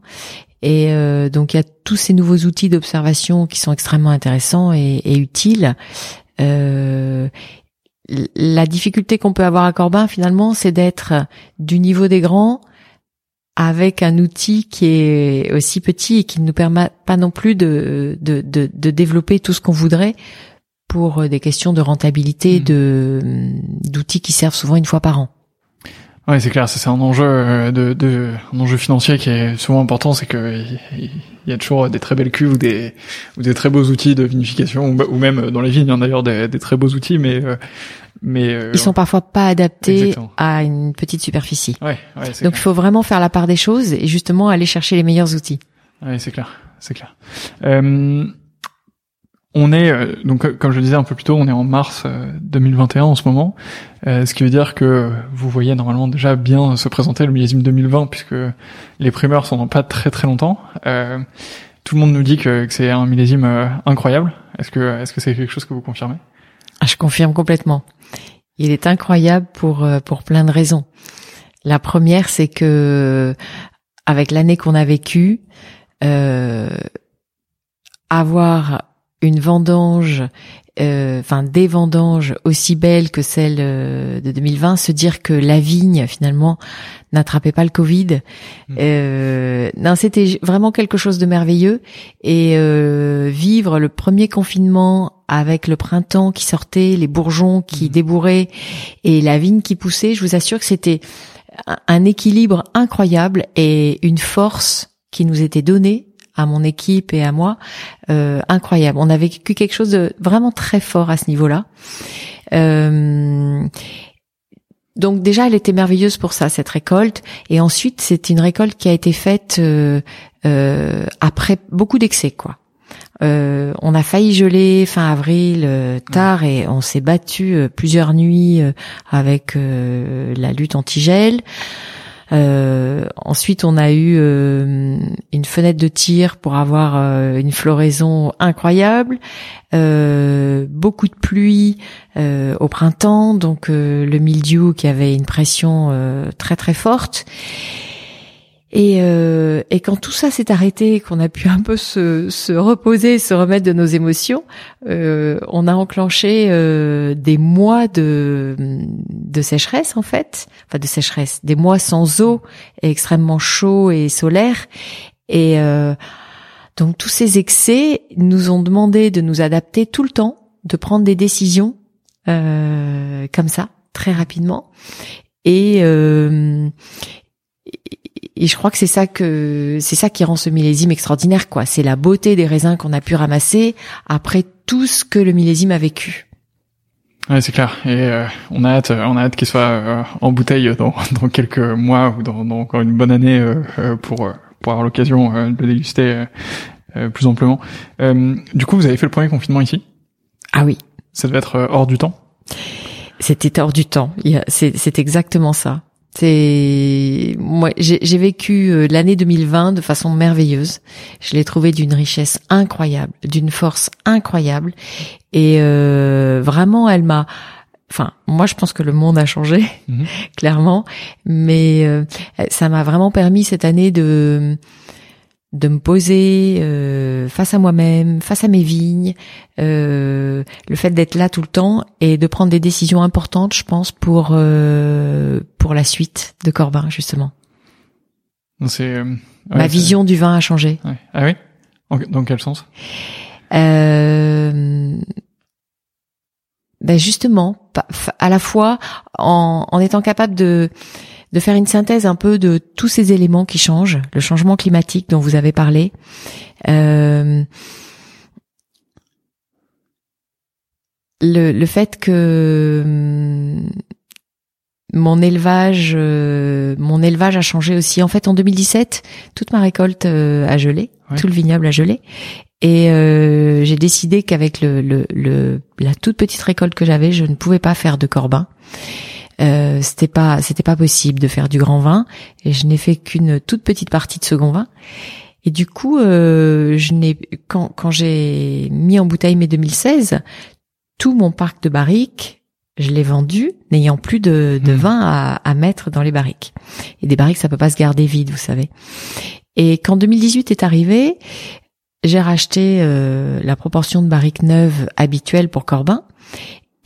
Et euh, donc, il y a tous ces nouveaux outils d'observation qui sont extrêmement intéressants et, et utiles. Euh, la difficulté qu'on peut avoir à Corbin, finalement, c'est d'être du niveau des grands avec un outil qui est aussi petit et qui ne nous permet pas non plus de, de, de, de développer tout ce qu'on voudrait pour euh, des questions de rentabilité
Mhm.
de d'outils qui servent souvent une fois par an.
Oui, c'est clair, c'est un enjeu euh, de, de un enjeu financier qui est souvent important, c'est que il il y a toujours des très belles cuves ou des ou des très beaux outils de vinification ou, ou même dans les vignes hein, d'ailleurs des, des très beaux outils, mais euh, mais euh,
Ils sont parfois pas adaptés
Exactement.
à une petite superficie.
ouais ouais c'est
Donc il faut vraiment faire la part des choses et justement aller chercher les meilleurs outils.
Ouais, c'est clair, c'est clair. Euh, on est euh, donc euh, comme je le disais un peu plus tôt, on est en mars euh, 2021 en ce moment, euh, ce qui veut dire que vous voyez normalement déjà bien se présenter le millésime 2020 puisque les primeurs sont dans pas très très longtemps. Euh, tout le monde nous dit que, c'est un millésime euh, incroyable. Est-ce que est-ce que c'est quelque chose que vous confirmez?
Ah, Je confirme complètement. Il est incroyable pour euh, pour plein de raisons. La première, c'est que avec l'année qu'on a vécue, euh, avoir une vendange, euh, enfin des vendanges aussi belles que celle euh, de 2020, se dire que la vigne finalement n'attrapait pas le Covid,
Mm.
euh, non, c'était vraiment quelque chose de merveilleux et euh, vivre le premier confinement avec le printemps qui sortait, les bourgeons qui
Mhm.
débourraient et la vigne qui poussait, je vous assure que c'était un équilibre incroyable et une force qui nous était donnée à mon équipe et à moi, euh, incroyable. On a vécu quelque chose de vraiment très fort à ce niveau-là. Euh, donc déjà, elle était merveilleuse pour ça, cette récolte. Et ensuite, c'est une récolte qui a été faite euh, euh, après beaucoup d'excès, quoi. Euh, on a failli geler fin avril euh, tard et on s'est battu euh, plusieurs nuits euh, avec euh, la lutte anti-gel. Euh, ensuite, on a eu euh, une fenêtre de tir pour avoir euh, une floraison incroyable, beaucoup de pluie au printemps, donc le mildiou qui avait une pression très très forte. Et, euh, et quand tout ça s'est arrêté, qu'on a pu un peu se, se reposer, se remettre de nos émotions, euh, on a enclenché euh, des mois de, de sécheresse en fait, enfin de sécheresse, des mois sans eau, extrêmement chaud et solaire. Et euh, Donc tous ces excès nous ont demandé de nous adapter tout le temps, de prendre des décisions euh, comme ça, très rapidement. Et, euh, et je crois que c'est ça que c'est ça qui rend ce millésime extraordinaire, quoi. C'est la beauté des raisins qu'on a pu ramasser après tout ce que le millésime a vécu.
Ouais, c'est clair. Et euh, on a hâte, on a hâte qu'il soit euh, en bouteille dans, dans quelques mois ou dans, dans encore une bonne année euh, pour pour avoir l'occasion de le déguster plus amplement. du coup, vous avez fait le premier confinement ici?
Ah oui.
Ça devait être hors du temps?
C'était hors du temps. C'est exactement ça. C'est moi, j'ai vécu l'année 2020 de façon merveilleuse. Je l'ai trouvé d'une richesse incroyable, d'une force incroyable, et euh, vraiment, elle m'a. Enfin, moi, je pense que le monde a changé, mhm. clairement, mais euh, ça m'a vraiment permis cette année de de me poser euh, face à moi-même, face à mes vignes, euh, le fait d'être là tout le temps et de prendre des décisions importantes, je pense, pour euh, pour la suite de Corbin justement.
C'est
ma vision du vin a changé.
Ouais. Ah oui? Dans quel sens?
Euh, ben justement, à la fois en, en étant capable de de faire une synthèse un peu de tous ces éléments qui changent, le changement climatique dont vous avez parlé. Euh, le, le fait que hum, mon élevage, euh, mon élevage a changé aussi. En fait, en 2017, toute ma récolte euh, a gelé, tout le vignoble a gelé, et euh, j'ai décidé qu'avec le, le, le, la toute petite récolte que j'avais, je ne pouvais pas faire de corbin. Euh, c'était pas c'était pas possible de faire du grand vin et je n'ai fait qu'une toute petite partie de second vin. Et du coup, euh, je n'ai quand quand j'ai mis en bouteille mes 2016, tout mon parc de barriques, je l'ai vendu n'ayant plus de, de mmh. vin à, à mettre dans les barriques. Et des barriques, ça peut pas se garder vide, vous savez. Et quand 2018 est arrivé, j'ai racheté euh, la proportion de barriques neuves habituelle pour Corbin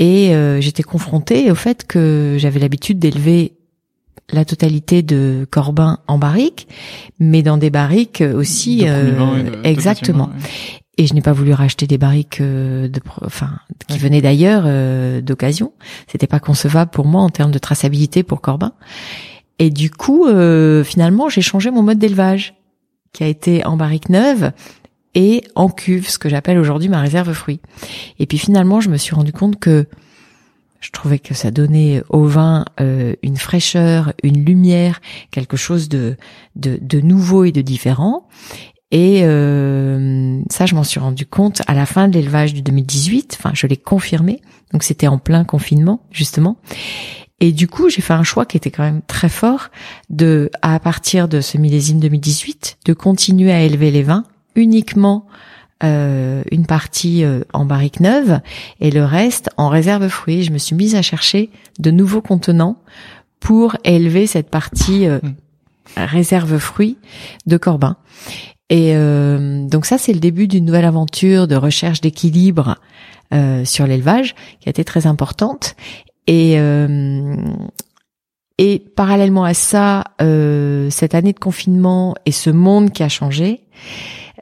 et euh, j'étais confrontée au fait que j'avais l'habitude d'élever la totalité de Corbin en barrique, mais dans des barriques aussi euh, exactement. Et je n'ai pas voulu racheter des barriques de, enfin, qui venaient d'ailleurs d'occasion. C'était pas concevable pour moi en termes de traçabilité pour Corbin. Et du coup, finalement, j'ai changé mon mode d'élevage, qui a été en barrique neuve et en cuve, ce que j'appelle aujourd'hui ma réserve fruits. Et puis finalement, je me suis rendu compte que je trouvais que ça donnait au vin euh, une fraîcheur, une lumière, quelque chose de, de, de nouveau et de différent. Et euh, ça, je m'en suis rendu compte à la fin de l'élevage du 2018. Enfin, je l'ai confirmé. Donc, c'était en plein confinement, justement. Et du coup, j'ai fait un choix qui était quand même très fort de, à partir de ce millésime 2018, de continuer à élever les vins uniquement euh, une partie euh, en barrique neuve et le reste en réserve fruits. Je me suis mise à chercher de nouveaux contenants pour élever cette partie euh, hmm. réserve fruits de Corbin. Et donc ça, c'est le début d'une nouvelle aventure de recherche d'équilibre sur l'élevage qui a été très importante. Et et parallèlement à ça, cette année de confinement et ce monde qui a changé,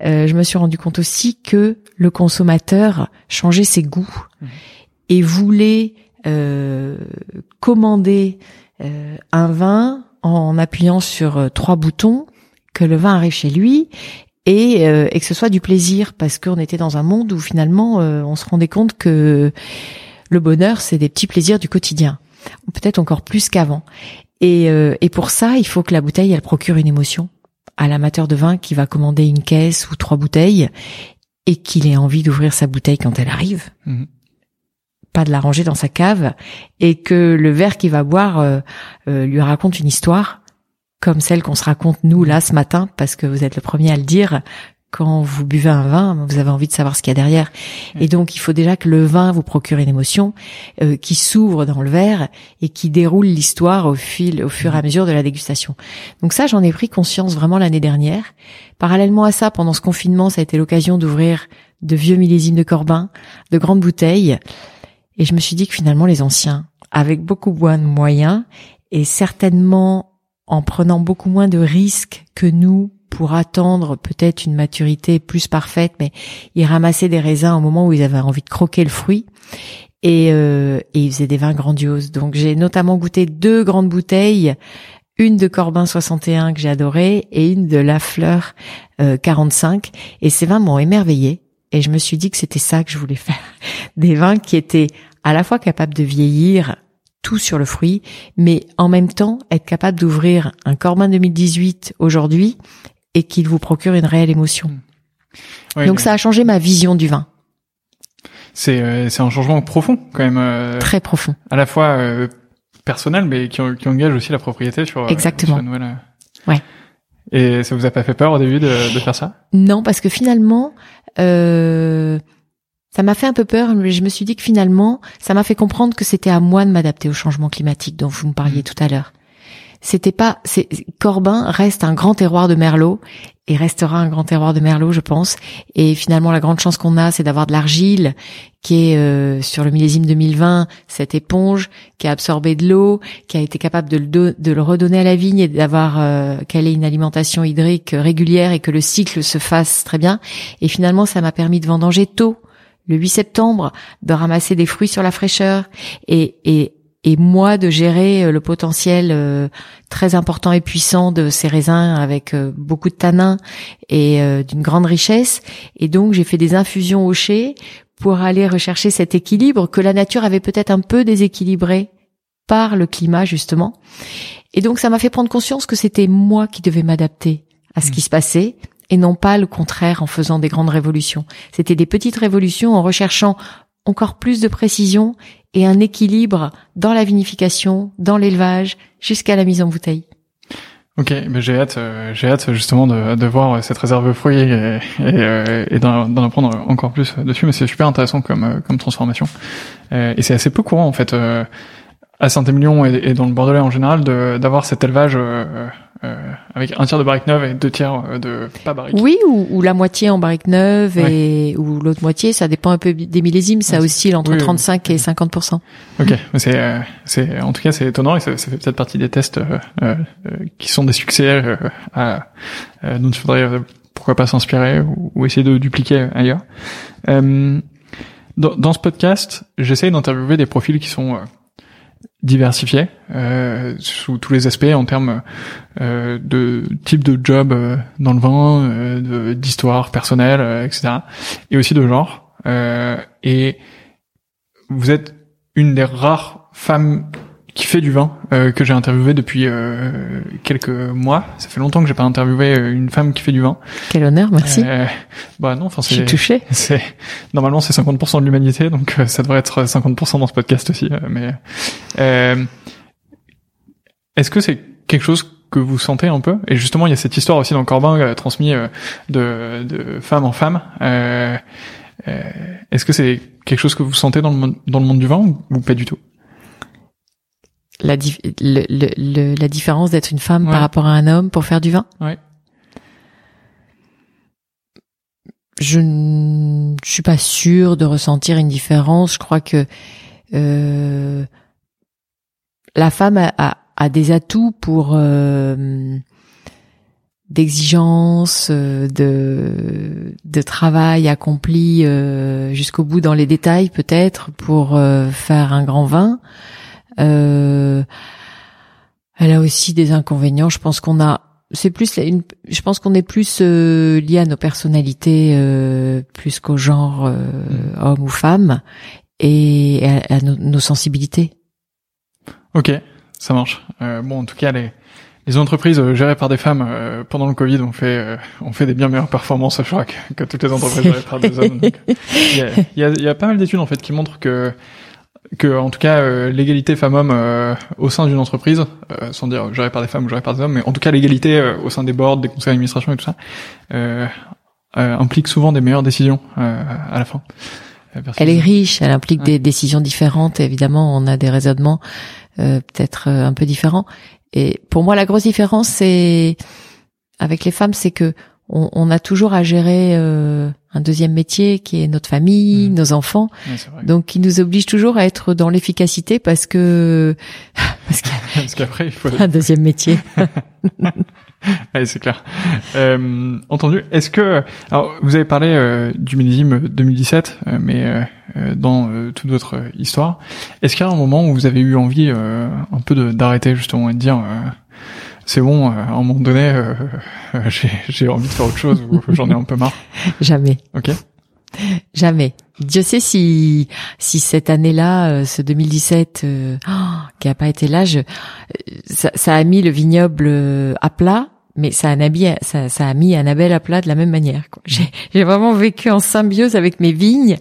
euh, je me suis rendu compte aussi que le consommateur changeait ses goûts mmh. et voulait euh, commander euh, un vin en appuyant sur trois boutons, que le vin arrive chez lui et, et que ce soit du plaisir parce qu'on était dans un monde où finalement on se rendait compte que le bonheur c'est des petits plaisirs du quotidien, peut-être encore plus qu'avant. Et, et pour ça, il faut que la bouteille elle procure une émotion à l'amateur de vin qui va commander une caisse ou trois bouteilles et qu'il ait envie d'ouvrir sa bouteille quand elle arrive. Mhm. Pas de la ranger dans sa cave et que le verre qu'il va boire euh, euh, lui raconte une histoire comme celle qu'on se raconte nous là ce matin parce que vous êtes le premier à le dire quand vous buvez un vin, vous avez envie de savoir ce qu'il y a derrière. Et donc, il faut déjà que le vin vous procure une émotion euh, qui s'ouvre dans le verre et qui déroule l'histoire au fil, au fur et à mesure de la dégustation. Donc ça, j'en ai pris conscience vraiment l'année dernière. Parallèlement à ça, pendant ce confinement, ça a été l'occasion d'ouvrir de vieux millésimes de Corbin, de grandes bouteilles. Et je me suis dit que finalement, les anciens, avec beaucoup moins de moyens et certainement en prenant beaucoup moins de risques que nous pour attendre peut-être une maturité plus parfaite, mais ils ramassaient des raisins au moment où ils avaient envie de croquer le fruit. Et, euh, et ils faisaient des vins grandioses. Donc j'ai notamment goûté deux grandes bouteilles, une de Corbin 61 que j'ai adoré et une de La Fleur euh, 45. Et ces vins m'ont émerveillé. Et je me suis dit que c'était ça que je voulais faire. Des vins qui étaient à la fois capables de vieillir tout sur le fruit, mais en même temps être capable d'ouvrir un Corbin 2018 aujourd'hui et qu'il vous procure une réelle émotion.
Ouais,
Donc ça a changé ma vision du vin,
c'est euh, c'est un changement profond quand même, euh,
très profond.
à la fois euh, personnel, mais qui, qui engage aussi la propriété sur. euh,
Exactement.
sur nouvelle, euh.
Ouais.
Et ça vous a pas fait peur au début de, de faire ça?
Non, parce que finalement, euh, ça m'a fait un peu peur, mais je me suis dit que finalement, ça m'a fait comprendre que c'était à moi de m'adapter au changement climatique dont vous me parliez tout à l'heure. C'était pas, c'est, Corbin reste un grand terroir de Merlot et restera un grand terroir de Merlot, je pense. Et finalement, la grande chance qu'on a, c'est d'avoir de l'argile qui est euh, sur le millésime 2020, cette éponge qui a absorbé de l'eau, qui a été capable de le, de le redonner à la vigne et d'avoir euh, qu'elle ait une alimentation hydrique régulière et que le cycle se fasse très bien. Et finalement, ça m'a permis de vendanger tôt, le 8 septembre, de ramasser des fruits sur la fraîcheur et, et, et moi de gérer euh, le potentiel euh, très important et puissant de ces raisins avec euh, beaucoup de tanins et d'une grande richesse. Et donc, j'ai fait des infusions au chai pour aller rechercher cet équilibre que la nature avait peut-être un peu déséquilibré par le climat, justement. Et donc, ça m'a fait prendre conscience que c'était moi qui devais m'adapter à ce qui se passait et non pas le contraire en faisant des grandes révolutions. C'était des petites révolutions en recherchant encore plus de précision et un équilibre dans la vinification, dans l'élevage, jusqu'à la mise en bouteille.
Ok, j'ai hâte, euh, j'ai hâte justement de, de voir cette réserve fruits et, et, euh, et d'en apprendre encore plus dessus. Mais c'est super intéressant comme euh, comme transformation. Euh, et c'est assez peu courant en fait euh, à Saint-Émilion et, et dans le Bordelais en général d'avoir cet élevage euh, avec un tiers de barrique neuve et deux tiers euh, de pas barrique.
Oui, ou, ou la moitié en barrique neuve et ou l'autre moitié, ça dépend un peu des millésimes, ça oscille entre
oui, oui.
35 et 50
Ok, c'est euh, c'est en tout cas c'est étonnant et ça, ça fait peut-être partie des tests euh, euh, qui sont des succès euh, à, euh, dont il faudrait pourquoi pas s'inspirer ou, ou essayer de dupliquer ailleurs. Euh, dans, dans ce podcast, j'essaye d'interviewer des profils qui sont diversifiés euh, sous tous les aspects en termes euh, de type de job euh, dans le vin, euh, d'histoire personnelle, euh, etc. Et aussi de genre. Et vous êtes une des rares femmes qui fait du vin euh, que j'ai interviewé depuis euh, quelques mois. Ça fait longtemps que j'ai pas interviewé euh, une femme qui fait du vin.
Quel honneur, merci.
Euh, bah non, enfin
Je suis
c'est
touchée.
c'est normalement c'est 50% de l'humanité, donc euh, ça devrait être 50% dans ce podcast aussi. euh, mais est-ce que c'est quelque chose que vous sentez un peu? Et justement, il y a cette histoire aussi dans Corbin transmis euh, de, de femme en femme. Est-ce que c'est quelque chose que vous sentez dans le monde, dans le monde du vin ou, ou pas du tout?
La, dif- le- le- le- la différence d'être une femme
Ouais.
par rapport à un homme pour faire du vin?
Ouais.
Je ne suis pas sûre de ressentir une différence. Je crois que euh, la femme a, a- a des atouts pour euh, d'exigence, euh, de de travail accompli euh, jusqu'au bout dans les détails peut-être pour euh, faire un grand vin. Euh, elle a aussi des inconvénients. Je pense qu'on a, c'est plus une, je pense qu'on est plus euh, lié à nos personnalités euh, plus qu'au genre euh, homme ou femme et à, à nos, nos sensibilités.
Ok, ça marche. Euh, bon, en tout cas, les, les entreprises euh, gérées par des femmes euh, pendant le Covid ont fait euh, ont fait des bien meilleures performances, je crois, que, que toutes les entreprises gérées par des hommes. Il y a, y, a, y a pas mal d'études en fait qui montrent que que en tout cas euh, l'égalité femmes-hommes euh, au sein d'une entreprise, euh, sans dire gérée par des femmes ou gérée par des hommes, mais en tout cas l'égalité euh, au sein des boards, des conseils d'administration et tout ça, euh, euh, implique souvent des meilleures décisions euh, à la fin.
Elle est riche, elle implique
Ouais.
des décisions différentes. Évidemment, on a des raisonnements euh, peut-être un peu différents. Et pour moi, la grosse différence, c'est avec les femmes, c'est que on, on a toujours à gérer euh, un deuxième métier qui est notre famille,
Mhm.
nos enfants,
Ouais,
donc qui nous oblige toujours à être dans l'efficacité parce que parce
qu'après il faut
un deuxième métier.
ouais, c'est clair. Euh, entendu. Est-ce que alors vous avez parlé euh, du millésime 2017, euh, mais euh, dans toute votre histoire, est-ce qu'il y a un moment où vous avez eu envie un peu d'arrêter justement et de dire c'est bon, à un moment donné, j'ai envie de faire autre chose ou j'en ai un peu marre
Jamais.
Ok.
Jamais. Dieu sait si si cette année-là, ce 2017, qui a pas été là, je, ça, ça, a mis le vignoble à plat mais ça a, mis, ça, ça a mis Annabelle à plat de la même manière. J'ai vraiment vécu en symbiose avec mes vignes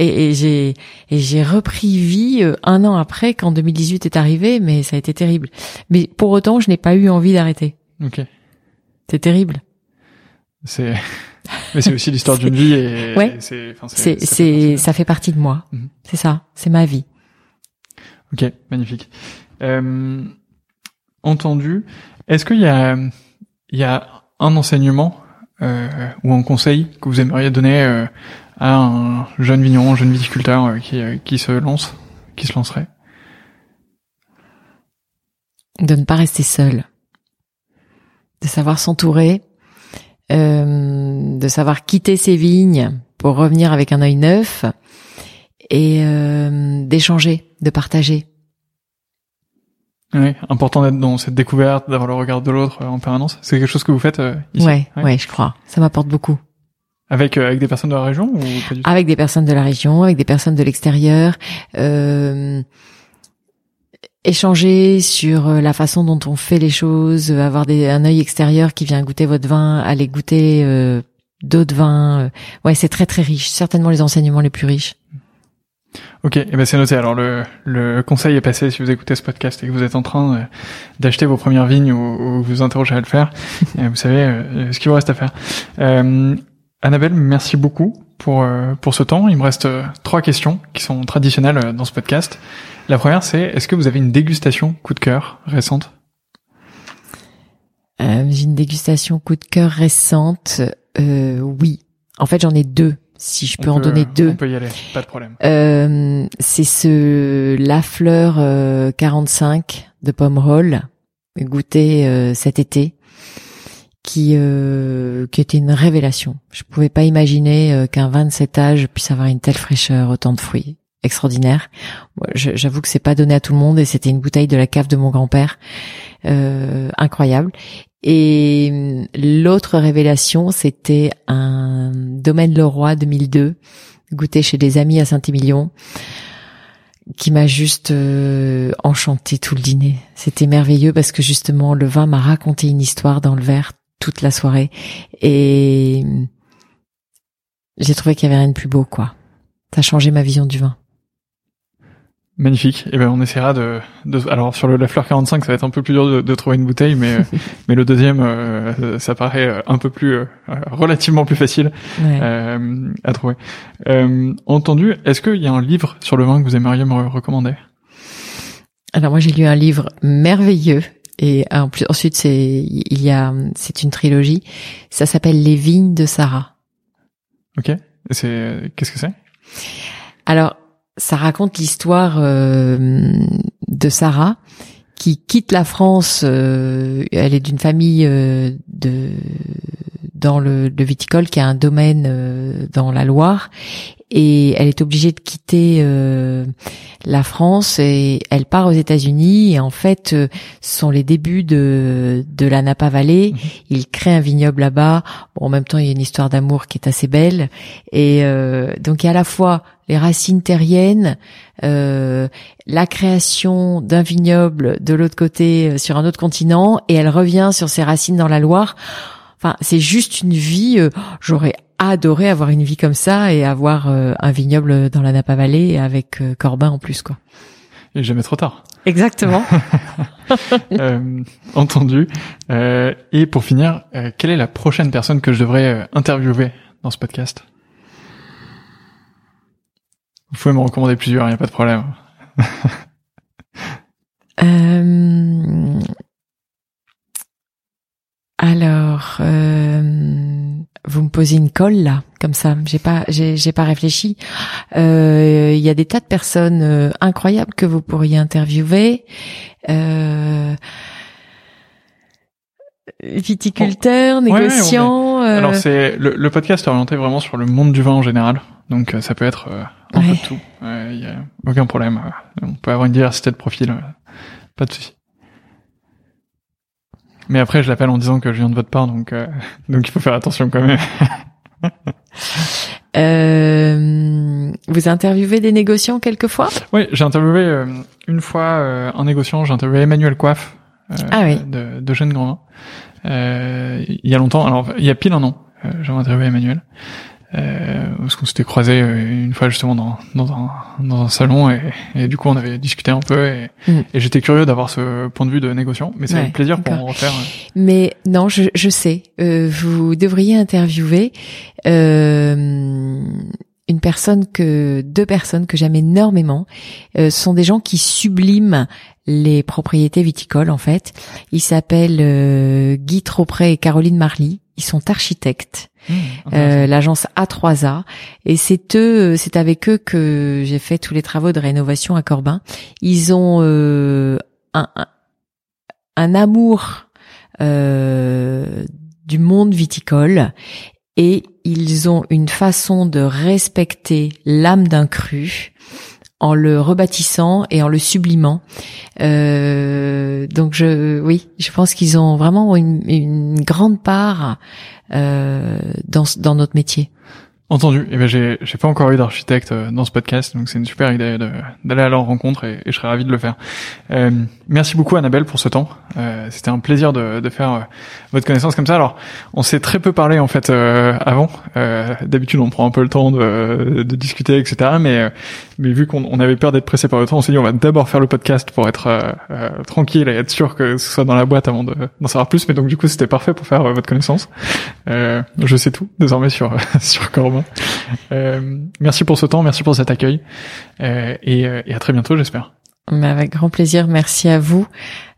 et, et j'ai et j'ai repris vie euh, un an après quand 2018 est arrivé, mais ça a été terrible. Mais pour autant, je n'ai pas eu envie d'arrêter.
Ok.
C'est terrible.
C'est mais c'est aussi l'histoire d'une vie et
ouais. c'est c'est ça, ça, fait partie de moi. Mhm. C'est ça, c'est ma vie.
Ok, magnifique. Euh, entendu. Est-ce qu'il y a, il y a un enseignement euh, ou un conseil que vous aimeriez donner euh, à un jeune vigneron, un jeune viticulteur euh, qui, euh, qui se lance, qui se lancerait
De ne pas rester seul, de savoir s'entourer, de savoir quitter ses vignes pour revenir avec un œil neuf et d'échanger, de partager.
Oui, important d'être dans cette découverte, d'avoir le regard de l'autre euh, en permanence. C'est quelque chose que vous faites euh, ici.
Ouais, ouais, je crois. Ça m'apporte beaucoup.
Avec euh, avec des personnes de la région ou pas du
tout? Avec des personnes de la région, avec des personnes de l'extérieur. Euh, échanger sur la façon dont on fait les choses, avoir des, un œil extérieur qui vient goûter votre vin, aller goûter euh, d'autres vins. Ouais, c'est très très riche. Certainement les enseignements les plus riches.
Ok, et eh ben c'est noté. Alors le, le conseil est passé si vous écoutez ce podcast et que vous êtes en train euh, d'acheter vos premières vignes ou, vous vous interrogez à le faire. vous savez euh, ce qu'il vous reste à faire. Euh, Annabelle, merci beaucoup pour euh, pour ce temps. Il me reste trois questions qui sont traditionnelles dans ce podcast. La première, c'est est-ce que vous avez une dégustation coup de cœur récente?
J'ai une dégustation coup de cœur récente. oui. En fait, j'en ai deux si je peux en donner deux.
On peut y aller, pas de problème.
Euh, c'est ce La Fleur 45 euh, de Pomerol, goûté euh, cet été, qui euh, qui était une révélation. Je pouvais pas imaginer euh, qu'un vin de cet âge puisse avoir une telle fraîcheur, autant de fruits. Extraordinaire. J'avoue que c'est pas donné à tout le monde et c'était une bouteille de la cave de mon grand-père, incroyable. Et hum, l'autre révélation, c'était un Domaine Leroy 2002, goûté chez des amis à Saint-Émilion, qui m'a juste euh, enchanté tout le dîner. C'était merveilleux parce que justement le vin m'a raconté une histoire dans le verre toute la soirée et j'ai trouvé qu'il y avait rien de plus beau quoi. Ça a changé ma vision du vin.
Magnifique. Et eh ben on essaiera de, de, alors sur le la fleur 45 ça va être un peu plus dur de, de trouver une bouteille mais mais le deuxième euh, ça paraît euh, un peu plus euh, relativement plus facile à trouver. entendu, est-ce qu'il y a un livre sur le vin que vous aimeriez me recommander?
Alors moi j'ai lu un livre merveilleux et en plus, ensuite c'est il y a c'est une trilogie. Ça s'appelle Les vignes de Sarah.
OK. C'est qu'est-ce que c'est?
Alors ça raconte l'histoire euh, de Sarah qui quitte la France. Euh, elle est d'une famille euh, de dans le, le, viticole qui a un domaine dans la Loire et elle est obligée de quitter euh, la France et elle part aux États-Unis et en fait euh, ce sont les débuts de de la Napa Valley. Mhm. Il crée un vignoble là-bas. Bon, en même temps, il y a une histoire d'amour qui est assez belle et euh, donc il y a à la fois les racines terriennes, la création d'un vignoble de l'autre côté sur un autre continent et elle revient sur ses racines dans la Loire. Enfin, c'est juste une vie. J'aurais adoré avoir une vie comme ça et avoir euh, un vignoble dans la Napa Valley avec euh, Corbin en plus quoi.
Et jamais trop tard.
Exactement.
euh, entendu. Euh, et pour finir, quelle est la prochaine personne que je devrais interviewer dans ce podcast? Vous pouvez me recommander plusieurs, il n'y a pas de problème.
alors, vous me posez une colle là, comme ça. J'ai pas, j'ai, pas réfléchi. Euh, il y a des tas de personnes euh, incroyables que vous pourriez interviewer. Euh, Viticulteur, négociant. euh,
Alors c'est le, le podcast est orienté vraiment sur le monde du vin en général, donc euh, ça peut être euh, un peu de tout. Il y a aucun problème. On peut avoir une diversité de profils, pas de souci. Mais après, je l'appelle en disant que je viens de votre part, donc euh, donc il faut faire attention quand même.
euh, vous interviewez des négociants quelquefois?
Oui, j'ai interviewé euh, une fois euh, un négociant, j'ai interviewé Emmanuel Coiffe euh,
Ah oui.
de, de Jeune Grandin. Euh, il y a longtemps, alors il y a pile un an, j'ai interviewé Emmanuel. Euh, parce qu'on s'était croisé une fois justement dans, dans, un, dans un salon et, et du coup on avait discuté un peu et,
Mm.
et j'étais curieux d'avoir ce point de vue de négociant mais c'est
Ouais,
avec plaisir pour en refaire.
Mais non, je, je sais. Euh, vous devriez interviewer euh, une personne que deux personnes que j'aime énormément. Euh, sont des gens qui subliment les propriétés viticoles en fait. Ils s'appellent euh, Guy Tropré et Caroline Marly. Ils sont architectes. Euh, l'agence A3A et c'est eux c'est avec eux que j'ai fait tous les travaux de rénovation à Corbin. Ils ont euh, un, un, un amour euh, du monde viticole. Et ils ont une façon de respecter l'âme d'un cru en le rebâtissant et en le sublimant. Euh, donc je, oui, je pense qu'ils ont vraiment une, une grande part euh, dans dans notre métier.
Entendu. Et ben j'ai j'ai pas encore eu d'architecte euh, dans ce podcast, donc c'est une super idée d'aller à leur rencontre et, je serais ravi de le faire. Euh, merci beaucoup Annabelle pour ce temps. Euh, C'était un plaisir de, de faire euh, votre connaissance comme ça. Alors on s'est très peu parlé en fait euh, avant. D'habitude on prend un peu le temps de, de discuter etc. Mais mais vu qu'on on avait peur d'être pressé par le temps, on s'est dit on va d'abord faire le podcast pour être euh, euh, tranquille et être sûr que ce soit dans la boîte avant de- d'en savoir plus. Mais donc du coup c'était parfait pour faire euh, votre connaissance. Euh, je sais tout désormais sur sur Corbin. Merci pour ce temps, merci pour cet accueil et, et à très bientôt j'espère.
Mais avec grand plaisir, merci à vous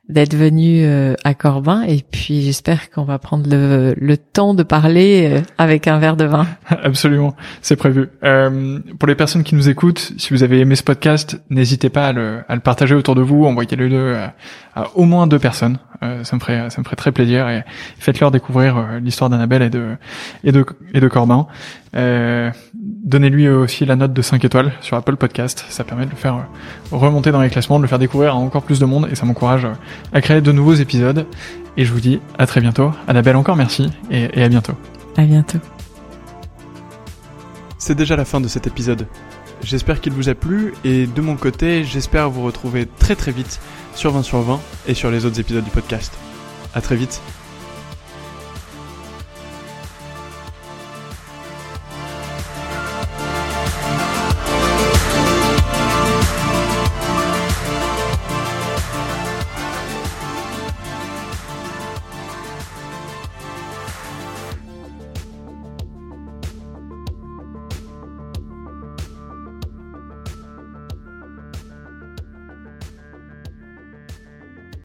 d'être venu euh, à Corbin et puis j'espère qu'on va prendre le, le temps de parler euh, avec un verre de vin.
Absolument, c'est prévu. Euh, pour les personnes qui nous écoutent, si vous avez aimé ce podcast, n'hésitez pas à le, à le partager autour de vous, envoyez-le à, à au moins deux personnes. Euh, ça me ferait ça me ferait très plaisir et faites-leur découvrir euh, l'histoire d'Annabelle et de et de et de Corbin. Euh, Donnez-lui aussi la note de 5 étoiles sur Apple Podcast. Ça permet de le faire remonter dans les classements, de le faire découvrir à encore plus de monde et ça m'encourage à créer de nouveaux épisodes. Et je vous dis à très bientôt. Annabelle, encore merci et, et à bientôt.
À bientôt.
C'est déjà la fin de cet épisode. J'espère qu'il vous a plu et de mon côté, j'espère vous retrouver très très vite sur 20 sur 20 et sur les autres épisodes du podcast. À très vite.